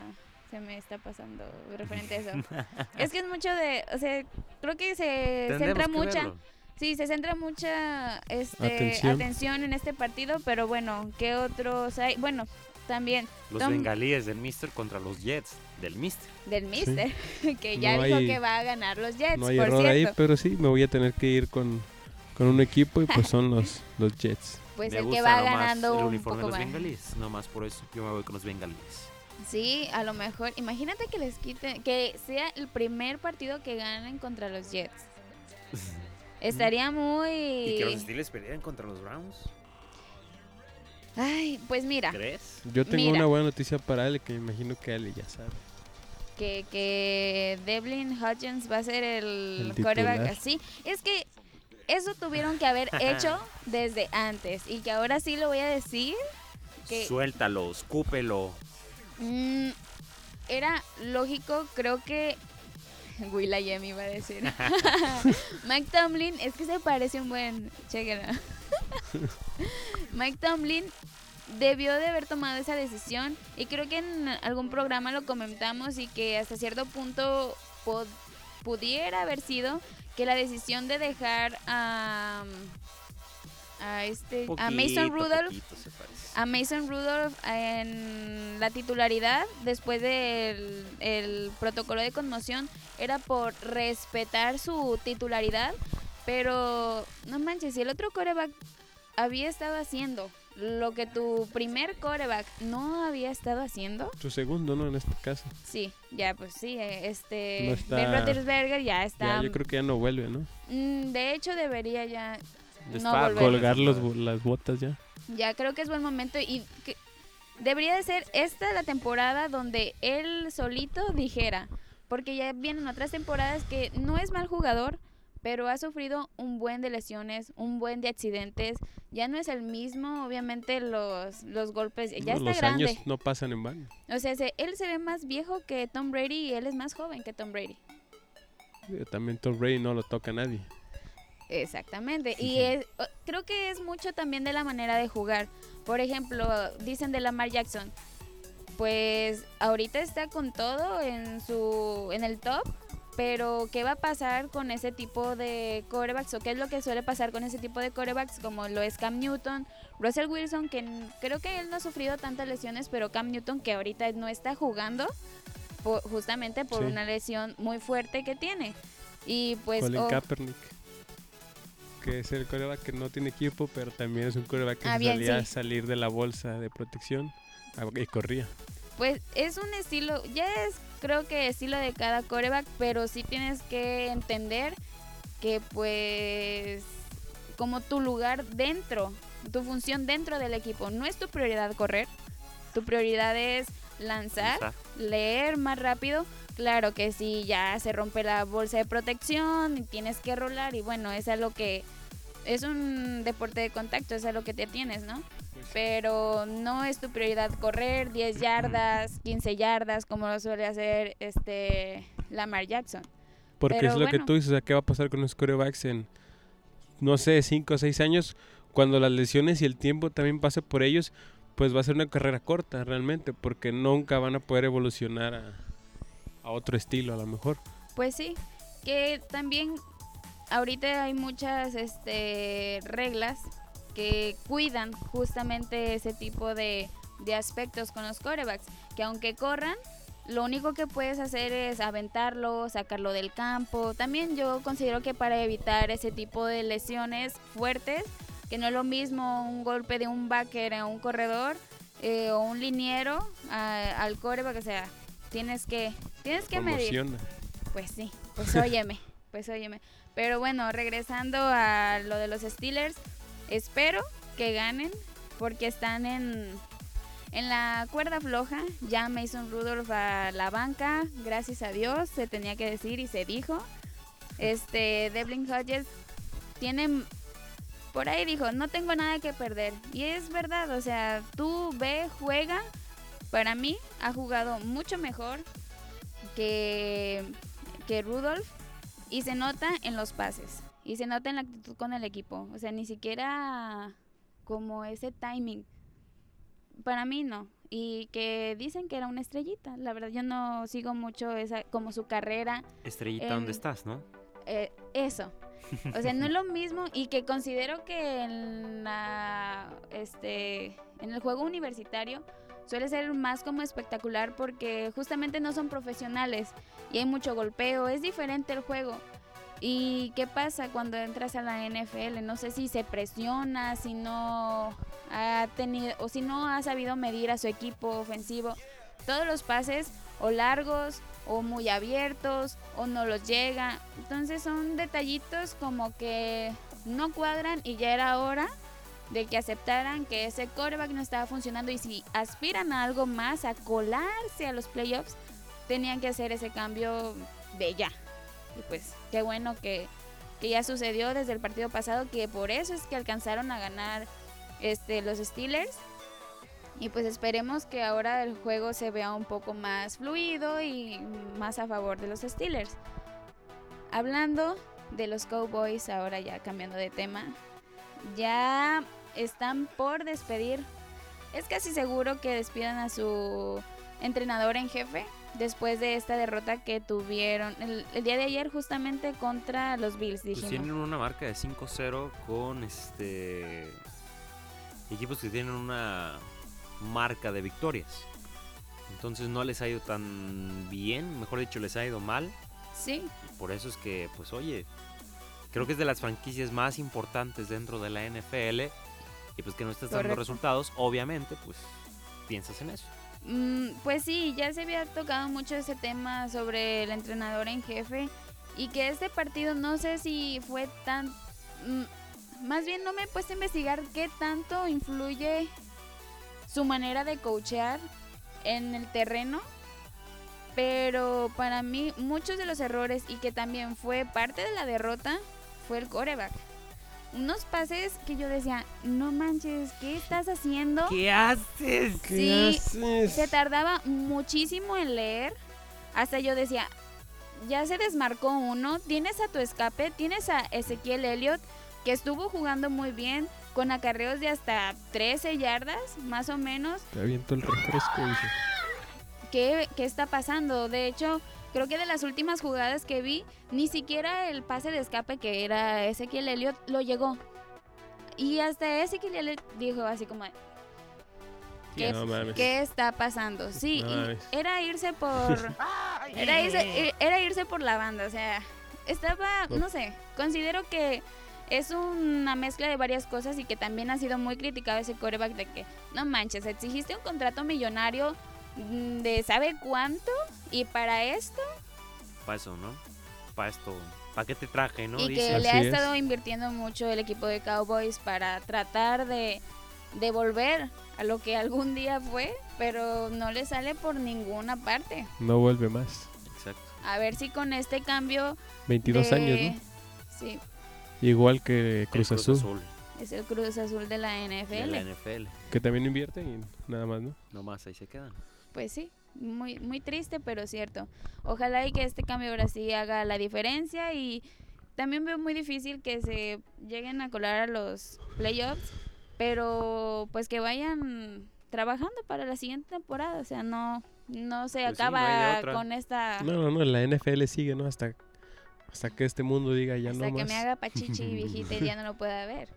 se me está pasando referente a eso? [laughs] es que es mucho de... O sea, creo que se Tendremos centra que mucha... verlo. Sí, se centra mucha este, Atención. atención. en este partido, pero bueno, ¿qué otros hay? Bueno, también Los Tom- bengalíes del Mister contra los Jets del Mister. del Mister, [laughs] que ya No dijo hay- que va a ganar los Jets, No hay por error cierto. ahí, pero sí, me voy a tener que ir con, con un equipo y pues son los, [laughs] los Jets. Pues Me el que gusta va ganando el un uniforme poco de los más. bengalíes. No más por eso yo me voy con los bengalíes. Sí, a lo mejor. Imagínate que les quiten, que sea el primer partido que ganen contra los Jets. [laughs] Estaría muy. Y que los Steelers pelearan contra los Browns. Ay, pues mira, ¿Crees? Yo tengo Mira. una buena noticia para Ale que me imagino que Ale ya sabe. que, que Devlin Hutchins va a ser el, El titular. así. Es que eso tuvieron que haber [laughs] hecho desde antes. Y que ahora sí lo voy a decir. Que Suéltalo, escúpelo. Mm, era lógico, creo que. [laughs] Willa Yemi iba a decir. [laughs] Mike Tomlin, es que se parece un buen. Chequera. [laughs] Mike Tomlin debió de haber tomado esa decisión y creo que en algún programa lo comentamos y que hasta cierto punto pudiera haber sido que la decisión de dejar a a este a Mason Rudolph. A Mason Rudolph en la titularidad después del el protocolo de conmoción era por respetar su titularidad, pero no manches, si el otro coreback había estado haciendo lo que tu primer coreback no había estado haciendo, Su segundo, ¿no? En este caso. sí, ya pues sí, eh, este No está- Ben Roethlisberger ya está Ya, yo creo que ya no vuelve, ¿no? mm, de hecho debería ya no volver. Colgar los, las botas ya. Ya creo que es buen momento y que debería de ser esta la temporada donde él solito dijera, porque ya vienen otras temporadas que no es mal jugador, pero ha sufrido un buen de lesiones, un buen de accidentes, ya no es el mismo, obviamente los, los golpes, ya No, está los grande. años no pasan en vano. O sea, se- él se ve más viejo que Tom Brady y él es más joven que Tom Brady. Eh, También Tom Brady no lo toca a nadie. Exactamente. Y es- creo que es mucho también de la manera de jugar. Por ejemplo, dicen de Lamar Jackson. Pues ahorita está con todo en su en el top, pero ¿qué va a pasar con ese tipo de corebacks o qué es lo que suele pasar con ese tipo de corebacks como lo es Cam Newton, Russell Wilson que creo que él no ha sufrido tantas lesiones, pero Cam Newton que ahorita no está jugando po- justamente por Sí. una lesión muy fuerte que tiene. Y pues Colin oh, Kaepernick. Que es el coreback que no tiene equipo, pero también es un coreback que Ah, bien, salía a sí. salir de la bolsa de protección ah, y corría. Pues es un estilo, ya es creo que estilo de cada coreback, pero sí tienes que entender que pues como tu lugar dentro, tu función dentro del equipo, no es tu prioridad correr, tu prioridad es lanzar, Lanzar. leer más rápido. Claro que si ya se rompe la bolsa de protección y tienes que rolar y bueno, es a lo que es un deporte de contacto, es a lo que te tienes, ¿no? pero no es tu prioridad correr 10 yardas, 15 yardas, como lo suele hacer este Lamar Jackson. Porque Pero es lo que tú dices, o sea, ¿qué va a pasar con los corebacks en, no sé, 5 o 6 años? Cuando las lesiones y el tiempo también pase por ellos, pues va a ser una carrera corta realmente, porque nunca van a poder evolucionar a, a otro estilo a lo mejor. Pues sí, que también ahorita hay muchas este, reglas que cuidan justamente ese tipo de, de aspectos con los corebacks, que aunque corran, lo único que puedes hacer es aventarlo, sacarlo del campo. También yo considero que para evitar ese tipo de lesiones fuertes, que no es lo mismo un golpe de un backer a un corredor eh, o un liniero a- al coreback, o sea, tienes que tienes que medir. Pues sí, pues [laughs] óyeme, pues óyeme. Pero bueno, regresando a lo de los Steelers, espero que ganen porque están en En la cuerda floja, ya Mason Rudolph a la banca, gracias a Dios, se tenía que decir y se dijo. Este, Devlin Hodges tiene, por ahí dijo, no tengo nada que perder. Y es verdad, o sea, tú ve, juega. Para mí ha jugado mucho mejor que, que Rudolph y se nota en los pases y se nota en la actitud con el equipo. O sea, ni siquiera como ese timing. Para mí no. Y que dicen que era una estrellita. La verdad, yo no sigo mucho esa como su carrera. Estrellita, en- ¿dónde estás, no? Eh, eso. O sea, no es [laughs] lo mismo y que considero que en la este en el juego universitario suele ser más como espectacular porque justamente no son profesionales y hay mucho golpeo, es diferente el juego. ¿Y qué pasa cuando entras a la NFL? No sé si se presiona, si no ha tenido o si no ha sabido medir a su equipo ofensivo. Todos los pases o largos o muy abiertos o no los llega. Entonces son detallitos como que no cuadran y ya era hora de que aceptaran que ese coreback no estaba funcionando y si aspiran a algo más, a colarse a los playoffs, tenían que hacer ese cambio de ya. Y pues qué bueno que, que ya sucedió desde el partido pasado, que por eso es que alcanzaron a ganar este, los Steelers. Y pues esperemos que ahora el juego se vea un poco más fluido y más a favor de los Steelers. Hablando de los Cowboys, ahora ya cambiando de tema, ya están por despedir. Es casi seguro que despidan a su entrenador en jefe después de esta derrota que tuvieron el, el día de ayer justamente contra los Bills, Pues tienen una marca de 5-0 con este equipos que tienen una marca de victorias. Entonces no les ha ido tan bien, mejor dicho, les ha ido mal. Sí, Y por eso es que, pues oye, creo que es de las franquicias más importantes dentro de la NFL. Y pues que no estés dando resultados, obviamente, pues piensas en eso. Mm, pues sí, ya se había tocado mucho ese tema sobre el entrenador en jefe y que este partido no sé si fue tan... mm, más bien no me he puesto a investigar qué tanto influye su manera de coachear en el terreno, pero para mí muchos de los errores y que también fue parte de la derrota fue el coreback. Unos pases que yo decía, no manches, ¿qué estás haciendo? ¿Qué haces? ¿Qué Sí, haces? se tardaba muchísimo en leer. Hasta yo decía, ya se desmarcó uno. Tienes a tu escape, tienes a Ezequiel Elliott, que estuvo jugando muy bien, con acarreos de hasta 13 yardas, más o menos. Te aviento el refresco, dice. ¿Qué, qué está pasando? De hecho, creo que de las últimas jugadas que vi, ni siquiera el pase de escape que era Ezequiel Elliott lo llegó. Y hasta Ezequiel Elliott dijo así como, ¿qué, No. ¿qué está pasando? Sí, No y mames. era irse [laughs] por... Era irse, era irse por la banda, o sea, estaba, No. sé, considero que es una mezcla de varias cosas y que también ha sido muy criticado ese coreback de que, no manches, exigiste un contrato millonario de sabe cuánto y para esto Para eso, ¿no? Para esto. ¿Para qué te traje, no? y Dice. que le Así ha es. estado invirtiendo mucho el equipo de Cowboys para tratar de, de volver a lo que algún día fue, pero no le sale por ninguna parte. No vuelve más. Exacto. A ver si con este cambio 22 de- años, ¿no? Sí, Igual que Cruz Azul, Es el Cruz Azul de la NFL. de la NFL. que también invierte y nada más, ¿no? Nomás ahí se quedan. Pues sí, muy, muy triste, pero cierto. Ojalá y que este cambio ahora sí haga la diferencia y también veo muy difícil que se lleguen a colar a los playoffs, pero pues que vayan trabajando para la siguiente temporada, o sea, no no se Pues sí, no acaba con esta No, no, no, la NFL sigue, ¿no? Hasta, hasta que este mundo diga ya hasta no que más. me haga pachichi [laughs] viejita y ya no lo pueda ver.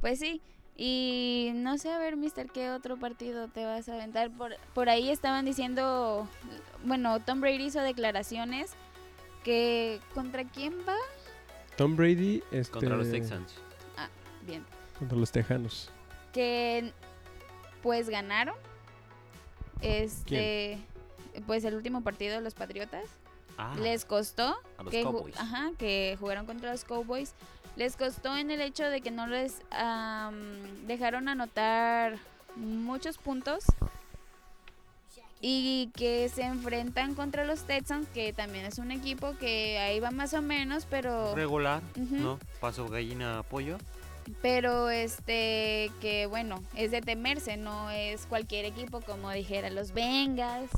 Pues sí, y no sé, a ver, mister, ¿qué otro partido te vas a aventar? Por, por ahí estaban diciendo, bueno, Tom Brady hizo declaraciones que contra quién va? Tom Brady este, Contra los Texans. Bien, Contra los Tejanos. que pues ganaron. Este, pues el último partido de los Patriotas. Ah, Les costó a los que, Cowboys. ajá, que jugaron contra los Cowboys. Les costó en el hecho de que no les am, dejaron anotar muchos puntos y que se enfrentan contra los Texans, que también es un equipo que ahí va más o menos, pero Regular. ¿no? Paso gallina pollo. pero este que bueno, es de temerse, no es cualquier equipo como dijera los Bengals,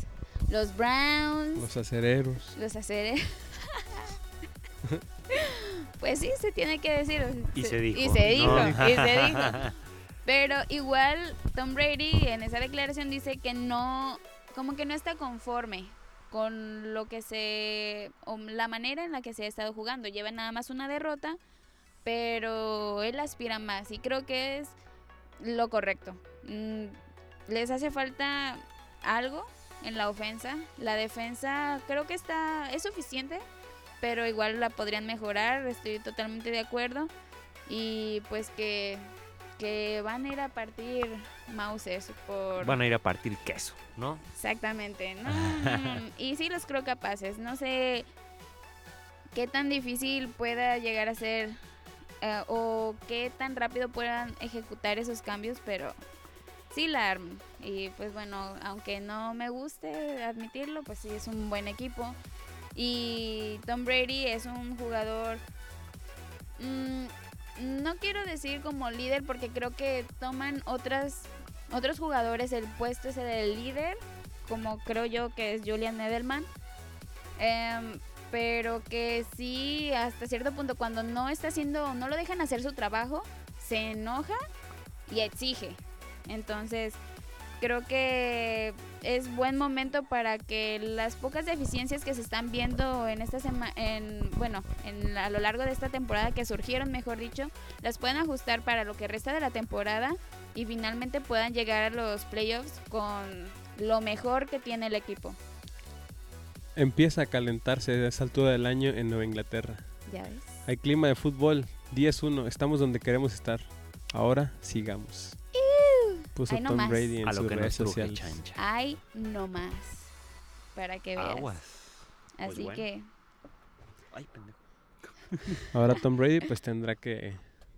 los Browns, Los acereros. los aceres. [laughs] [laughs] pues sí, se tiene que decir. Y se dijo. Y se dijo, ¿no? y se [laughs] dijo. Pero igual Tom Brady en esa declaración dice que no, como que no está conforme con lo que se, o la manera en la que se ha estado jugando. Lleva nada más una derrota, pero él aspira más y creo que es lo correcto. Mm, Les hace falta algo en la ofensa. La defensa creo que está, es suficiente, pero igual la podrían mejorar, estoy totalmente de acuerdo. Y pues que, que van a ir a partir mouses por... Van a ir a partir queso, ¿no? Exactamente, no, no, [laughs] y sí los creo capaces. No sé qué tan difícil pueda llegar a ser eh, o qué tan rápido puedan ejecutar esos cambios, pero sí la arman. Y pues bueno, aunque no me guste admitirlo, pues sí es un buen equipo. Y Tom Brady es un jugador... mm, no quiero decir como líder porque creo que toman otras otros jugadores el puesto ese del líder, como creo yo que es Julian Edelman. Em, pero que sí, hasta cierto punto, cuando no está haciendo, no lo dejan hacer su trabajo, se enoja y exige. Entonces, creo que es buen momento para que las pocas deficiencias que se están viendo en esta semana, en, bueno, en, a lo largo de esta temporada que surgieron, mejor dicho, las puedan ajustar para lo que resta de la temporada y finalmente puedan llegar a los playoffs con lo mejor que tiene el equipo. Empieza a calentarse a esa altura del año en Nueva Inglaterra. Ya ves. Hay clima de fútbol, 10-1, estamos donde queremos estar. Ahora sigamos. Puso Ahí Tom nomás. Brady en A lo sus que no truje, sociales. chancha. Hay no más. Para que veas. Aguas. Pues Así bueno. que Ay, pendejo. [laughs] Ahora Tom Brady pues tendrá que,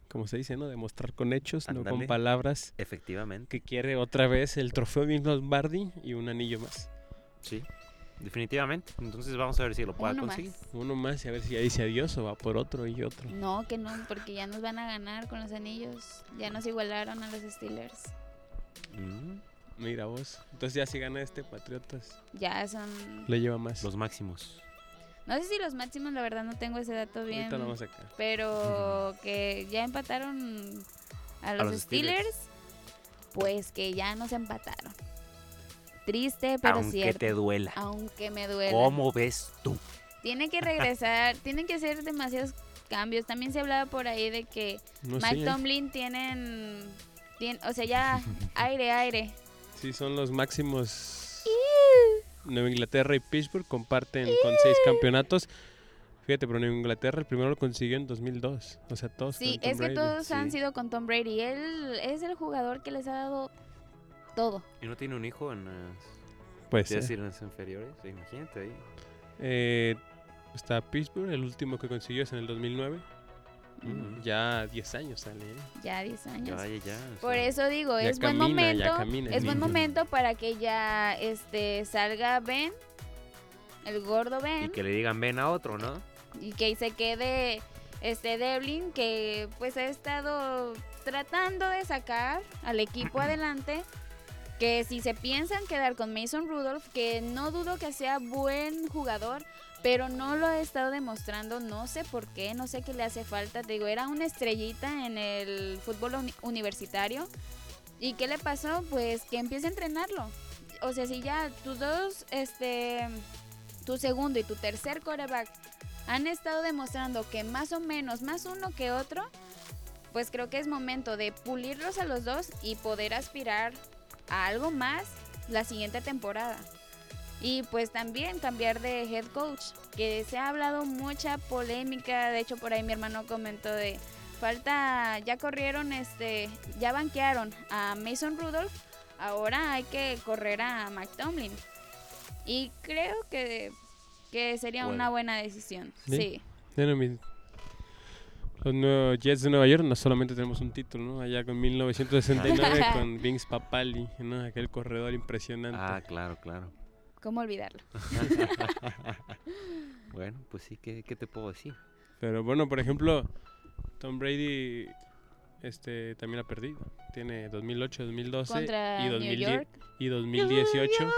como se dice, ¿no? Demostrar con hechos, no con palabras, Efectivamente. que quiere otra vez el trofeo Vince Lombardi y un anillo más. Sí. Definitivamente. Entonces vamos a ver si lo puede uno más. conseguir. Uno más y a ver si ya dice adiós o va por otro y otro. No, que no, porque ya nos van a ganar con los anillos. Ya nos igualaron a los Steelers. Mm, Mira vos. Entonces ya si gana este Patriotas, Ya son. le lleva más. Los máximos. No sé si los máximos, la verdad, no tengo ese dato bien. Ahorita lo vamos a sacar. Pero [laughs] que ya empataron a los, los Steelers, Steelers. pues que ya nos empataron. Triste, pero Aunque cierto. te duela. Aunque me duele. ¿Cómo ves tú? Tiene que regresar, [laughs] tienen que hacer demasiados cambios. También se hablaba por ahí de que No Mike sé. Tomlin tienen, tien- o sea, ya [laughs] aire, aire. Sí, son los máximos. Nueva Inglaterra y Pittsburgh comparten con seis campeonatos. Fíjate, pero Nueva Inglaterra el primero lo consiguió en 2002. O sea, todos. Sí, con Tom es que Brady. todos han sido con Tom Brady. Él es el jugador que les ha dado todo. ¿Y no tiene un hijo en las, Puede es ser. decir, en las inferiores? Imagínate ahí. Eh, está Pittsburgh, el último que consiguió es en el 2009. Mm. Ya 10 años sale. ¿eh? Ya 10 años. Ya, ya, Por sea, eso digo, Ya es buen camina, momento. camina es buen momento para que ya este salga Ben, el gordo Ben, Y que le digan ven a otro, ¿no? y que se quede este Devlin que pues ha estado tratando de sacar al equipo [clears throat] adelante que si se piensan quedar con Mason Rudolph que no dudo que sea buen jugador pero no lo ha estado demostrando no sé por qué no sé qué le hace falta. Te digo era una estrellita en el fútbol uni- universitario. Y qué le pasó pues que empiece a entrenarlo. O sea si ya tus dos este tu segundo y tu tercer coreback han estado demostrando que más o menos, más uno que otro, pues creo que es momento de pulirlos a los dos y poder aspirar a algo más la siguiente temporada. Y pues también cambiar de head coach, que se ha hablado mucha polémica, de hecho por ahí mi hermano comentó de falta, ya corrieron, este, ya banquearon a Mason Rudolph, ahora hay que correr a McTomlin. Y creo que, que sería Bueno. una buena decisión. Sí. Los nuevos Jets de Nueva York no solamente tenemos un título, ¿no? Allá con 1969 [laughs] con Vince Papali, ¿no? Aquel corredor impresionante. Ah, claro, claro. ¿Cómo olvidarlo? [laughs] Bueno, pues sí, ¿qué, qué te puedo decir? Pero bueno, por ejemplo, Tom Brady este también ha perdido. Tiene 2008, 2012 Contra y, New 2010 York. y 2018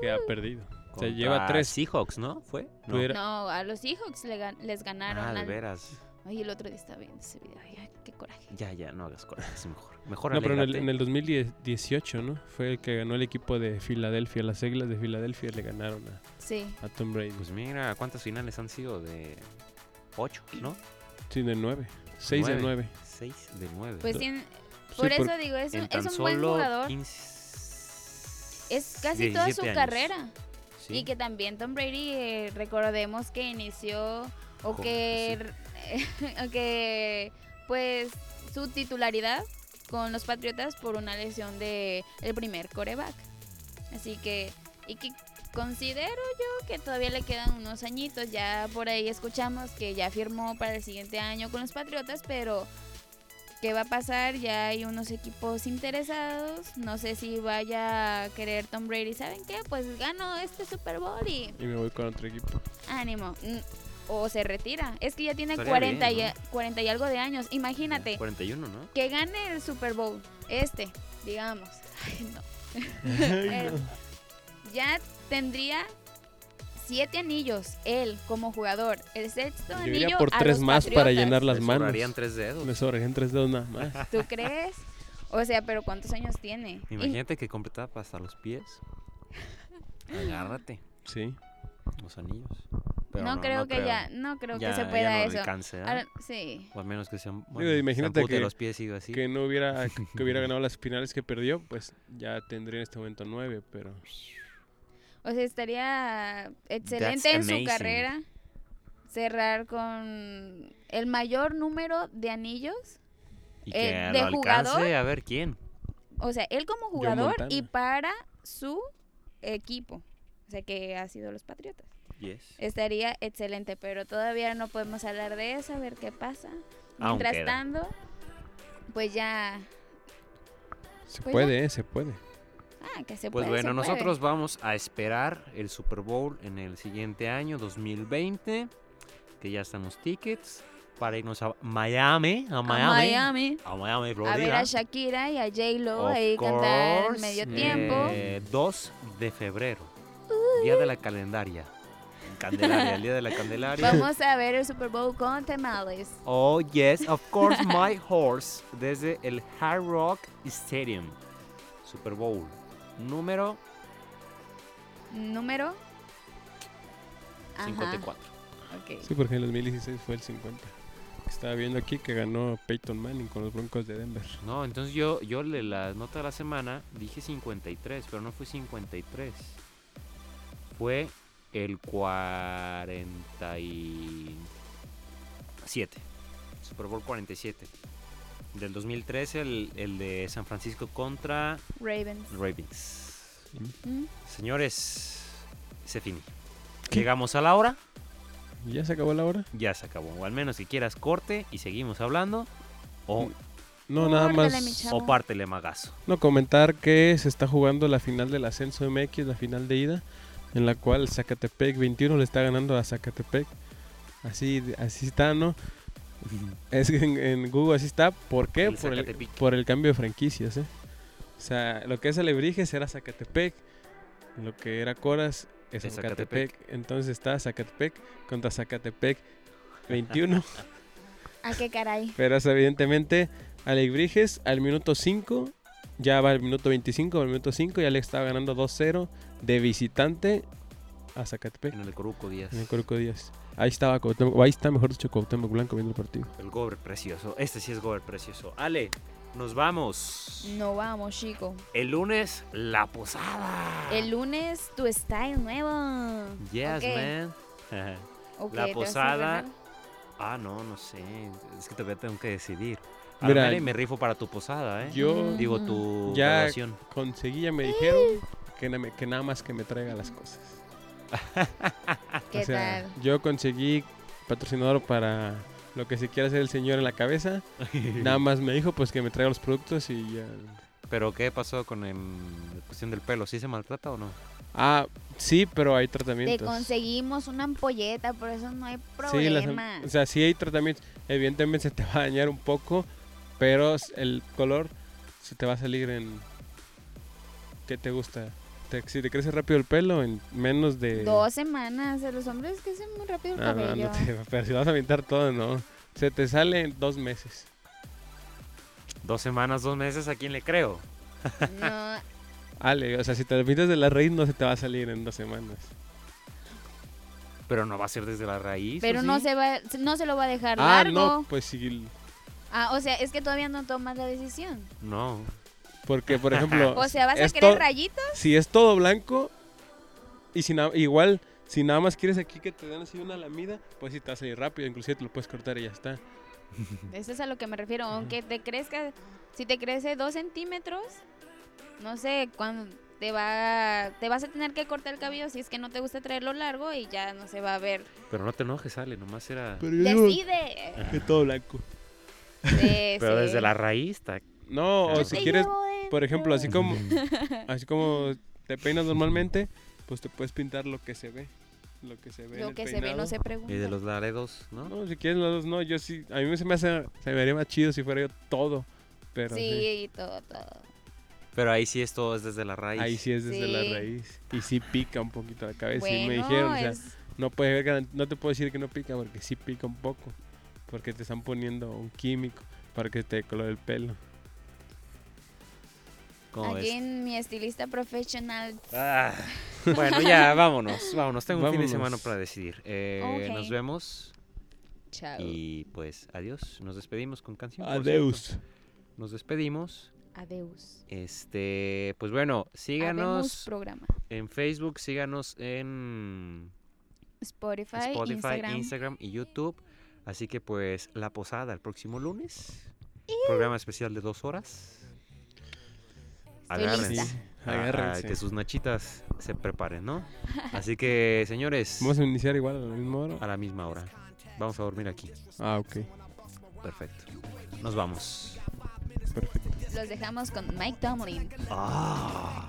que ha perdido. O sea, lleva tres. Seahawks, ¿no? ¿Fue? No. No, a los Seahawks le gan- les ganaron. Ah, de al- veras. Ay, el otro día estaba viendo ese video. Ay, qué coraje. Ya, ya, no hagas corajes, mejor. Mejor No, pero en el, en el 2018, ¿no? Fue el que ganó el equipo de Filadelfia. Las Águilas de Filadelfia le ganaron a, Sí. a Tom Brady. Pues mira, ¿cuántas finales han sido de 8, no? Sí, de 9. 6 de Nueve. 9. 6 de 9. Pues sí, Sí, por por- eso digo, es un, en es tan un buen jugador. 15 Es casi toda su 17 años. carrera. Sí. Y que también Tom Brady, eh, recordemos que inició o que, o [laughs] que pues su titularidad con los Patriotas por una lesión de el primer coreback. Así que, y que considero yo que todavía le quedan unos añitos. Ya por ahí escuchamos que ya firmó para el siguiente año con los Patriotas, pero ¿qué va a pasar? Ya hay unos equipos interesados. No sé si vaya a querer Tom Brady. ¿Saben qué? Pues gano este Super Bowl y Y me voy con otro equipo. ánimo. O se retira. Es que ya tiene Estaría 40, bien, y, a- 40 y algo de años. Imagínate 41, ¿no? que gane el Super Bowl. Este, digamos. [laughs] Ay, no. Eh, ya tendría siete anillos él como jugador. El sexto Yo anillo iría por a tres los más para llenar las Le manos. sobrarían tres dedos. Me sobrarían tres dedos nada más. [laughs] ¿Tú crees? O sea, pero ¿cuántos años tiene? Y- Imagínate que completaba hasta los pies. [laughs] Agárrate Sí. los anillos. Pero no, creo que ya, no creo Ya- que se ya pueda no eso. alcance, ¿eh? Ahora- sí. O al menos que sean. imagínate de que- los pies siga así. Que no hubiera, que hubiera ganado las finales que perdió, pues ya tendría en este momento nueve, pero O sea, estaría excelente en su carrera cerrar con el mayor número de anillos. Y eh, que de lo alcance jugador. a ver quién. O sea, él como jugador y para su equipo. O sea, que ha sido los Patriotas. Yes. Estaría excelente, pero todavía no podemos hablar de eso, a ver qué pasa. Aún Mientras queda. tanto, pues ya... se Pues puede, eh, se puede. Ah, que se Pues puede, bueno, se puede. nosotros vamos a esperar el Super Bowl en el siguiente año, 2020, que ya están los tickets para irnos a Miami, a A Miami, Miami. a Miami, A ver Florida. a Shakira y a J-Lo Of ahí cantar course, medio tiempo. eh, 2 de febrero, día de la calendaria. Candelaria, el día de la Candelaria. Vamos a ver el Super Bowl con tamales. Oh, yes, of course, my horse. Desde el Hard Rock Stadium. Super Bowl. Número Número. Ajá, 54. ok. Sí, porque en el 2016 fue el 50. Estaba viendo aquí que ganó Peyton Manning con los Broncos de Denver. No, entonces yo, yo le la nota de la semana dije 53, pero no fue 53. Fue el 47. Super Bowl 47. Del 2013, el, el de San Francisco contra Ravens. Ravens. Mm. Señores, se finí. Llegamos a la hora, ¿Ya se acabó la hora? ya se acabó. O al menos que quieras corte y seguimos hablando. O, No, nada más. o pártele magazo. No, comentar que se está jugando la final del Ascenso MX, la final de ida, en la cual Zacatepec 21 le está ganando a Zacatepec. Así, así está, ¿no? Es en, en Google así está. ¿Por qué? El por, el, por el cambio de franquicias, ¿eh? O sea, lo que es Alebrijes era Zacatepec, lo que era Coras es Es Zacatepec. Entonces está Zacatepec contra Zacatepec 21. ¿A qué caray? Pero es evidentemente Alebrijes al minuto 5, ya va al minuto 25, al minuto 5, ya le estaba ganando 2-0 de visitante a Zacatepec, En el Coruco Díaz. en el Coruco Díaz. Ahí estaba Cuauhtémoc- o ahí está mejor dicho Cuauhtémoc Blanco viendo el partido. El gober precioso. Este sí es gober precioso. Ale, nos vamos. No vamos, chico. El lunes, la posada. El lunes, tu style nuevo. Yes, man. La ¿te vas a posada. ah, no, no sé. Es que todavía tengo que decidir. Mira, Mira, me rifo para tu posada, ¿eh? Yo Digo, tu Ya- graduación. conseguí, ya me dijeron que, na- que nada más que me traiga las cosas. [laughs] ¿Qué o sea, tal? yo conseguí patrocinador para lo que se quiere hacer el señor en la cabeza. [laughs] Nada más me dijo pues que me traiga los productos y ya. Pero ¿qué pasó con el, la cuestión del pelo? ¿Sí se maltrata o no? Ah, sí, pero hay Te tratamientos. conseguimos una ampolleta, por eso no hay Sí, las- problema. o sea, sí hay tratamientos. Evidentemente se te va a dañar un poco, pero el color se te va a salir en... ¿Qué te gusta? Te- si te crece rápido el pelo, en menos de... Dos semanas. A los hombres que hacen muy rápido el Ah, no, cabello. no te- pero si vas a aventar todo, no. Se te sale en dos meses. Dos semanas, dos meses, ¿a quién le creo? No, [laughs] Ale, o sea, si te pintas de la raíz no se te va a salir en dos semanas. Pero no va a ser desde la raíz. ¿o pero no sí? se va, no se lo va a dejar Ah, largo. no, pues sí. Ah, o sea, es que todavía no tomas la decisión. No. Porque, por ejemplo, [laughs] O sea, ¿vas a querer to- rayitos? si es todo blanco y si na- igual, si nada más quieres aquí que te den así una lamida, pues sí te va a salir rápido, inclusive te lo puedes cortar y ya está. [laughs] Eso es a lo que me refiero. Aunque te crezca, si te crece dos centímetros, no sé, cuando te va, te vas a tener que cortar el cabello si es que no te gusta traerlo largo y ya no se va a ver. Pero no te enojes, sale, nomás era... Pero yo digo Decide. que todo blanco. Sí, [laughs] Pero sí. desde la raíz, ta- No, o si quieres, por ejemplo, así como [laughs] así como te peinas normalmente, pues te puedes pintar lo que se ve. Lo que se ve. en el no se pregunta. y de los laredos, ¿no? No, si quieres los dos, no, yo sí, a mí se me hace, se me haría más chido si fuera yo todo, pero sí, Sí, todo, todo. Pero ahí sí es desde la raíz. ahí sí es desde la raíz y sí pica un poquito la cabeza y Bueno, me dijeron, o sea, no puedes ver, no te puedo decir que no pica porque sí pica un poco, porque te están poniendo un químico para que te colore el pelo. ¿Cómo aquí en mi estilista profesional. Ah, [laughs] bueno, ya, vámonos, vámonos. Tengo un fin de semana para decidir. Eh. Nos vemos Chao. y pues adiós. Nos despedimos con canción. Adeus. Nos despedimos. Adeus. Este, pues bueno, Habemos síganos programa. en Facebook, síganos en Spotify, Spotify, Instagram. Instagram. y YouTube. Así que pues la posada el próximo lunes. Programa especial de dos horas. Agárrense. Agárrense. que sus nachitas se preparen, ¿no? [laughs] Así que, señores, Vamos a iniciar igual a la misma hora. a la misma hora. Vamos a dormir aquí. Ah, ok. Perfecto. Nos vamos. Perfecto. Los dejamos con Mike Tomlin. Ah.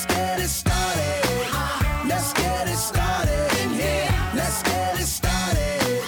Let's get it started. Let's get it started in here. Let's get it started.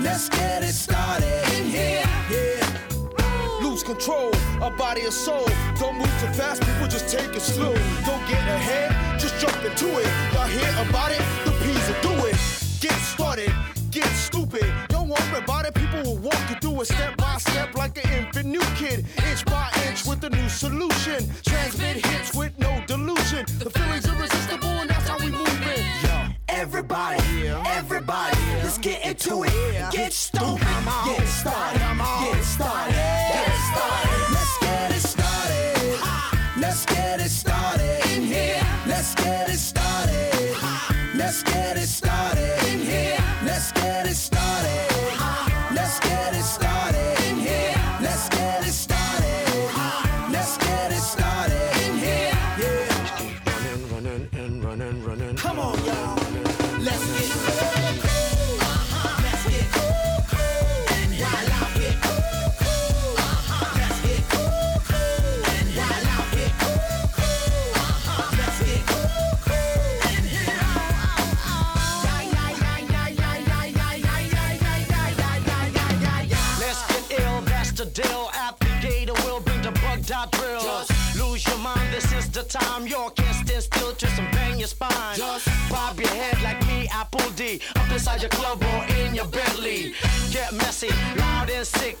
Let's get it started in here. Yeah. Lose control of body and soul. Don't move too fast, people just take it slow. Don't get ahead, just jump into it. Y'all hear about it? The P's will do it. Get started, get stupid. Don't worry about it, people will walk you through it step by step like an infant new kid. Inch by inch with a new solution. Transmit hits with no delusion. The feeling's irresistible and that's how we move it. Everybody, everybody, let's get into it. Get stupid, get started, time. You can't stand still, twist and bang your spine. Just bob your head like me, Apple D. Up inside your club or in your Bentley. Get messy, loud and sick.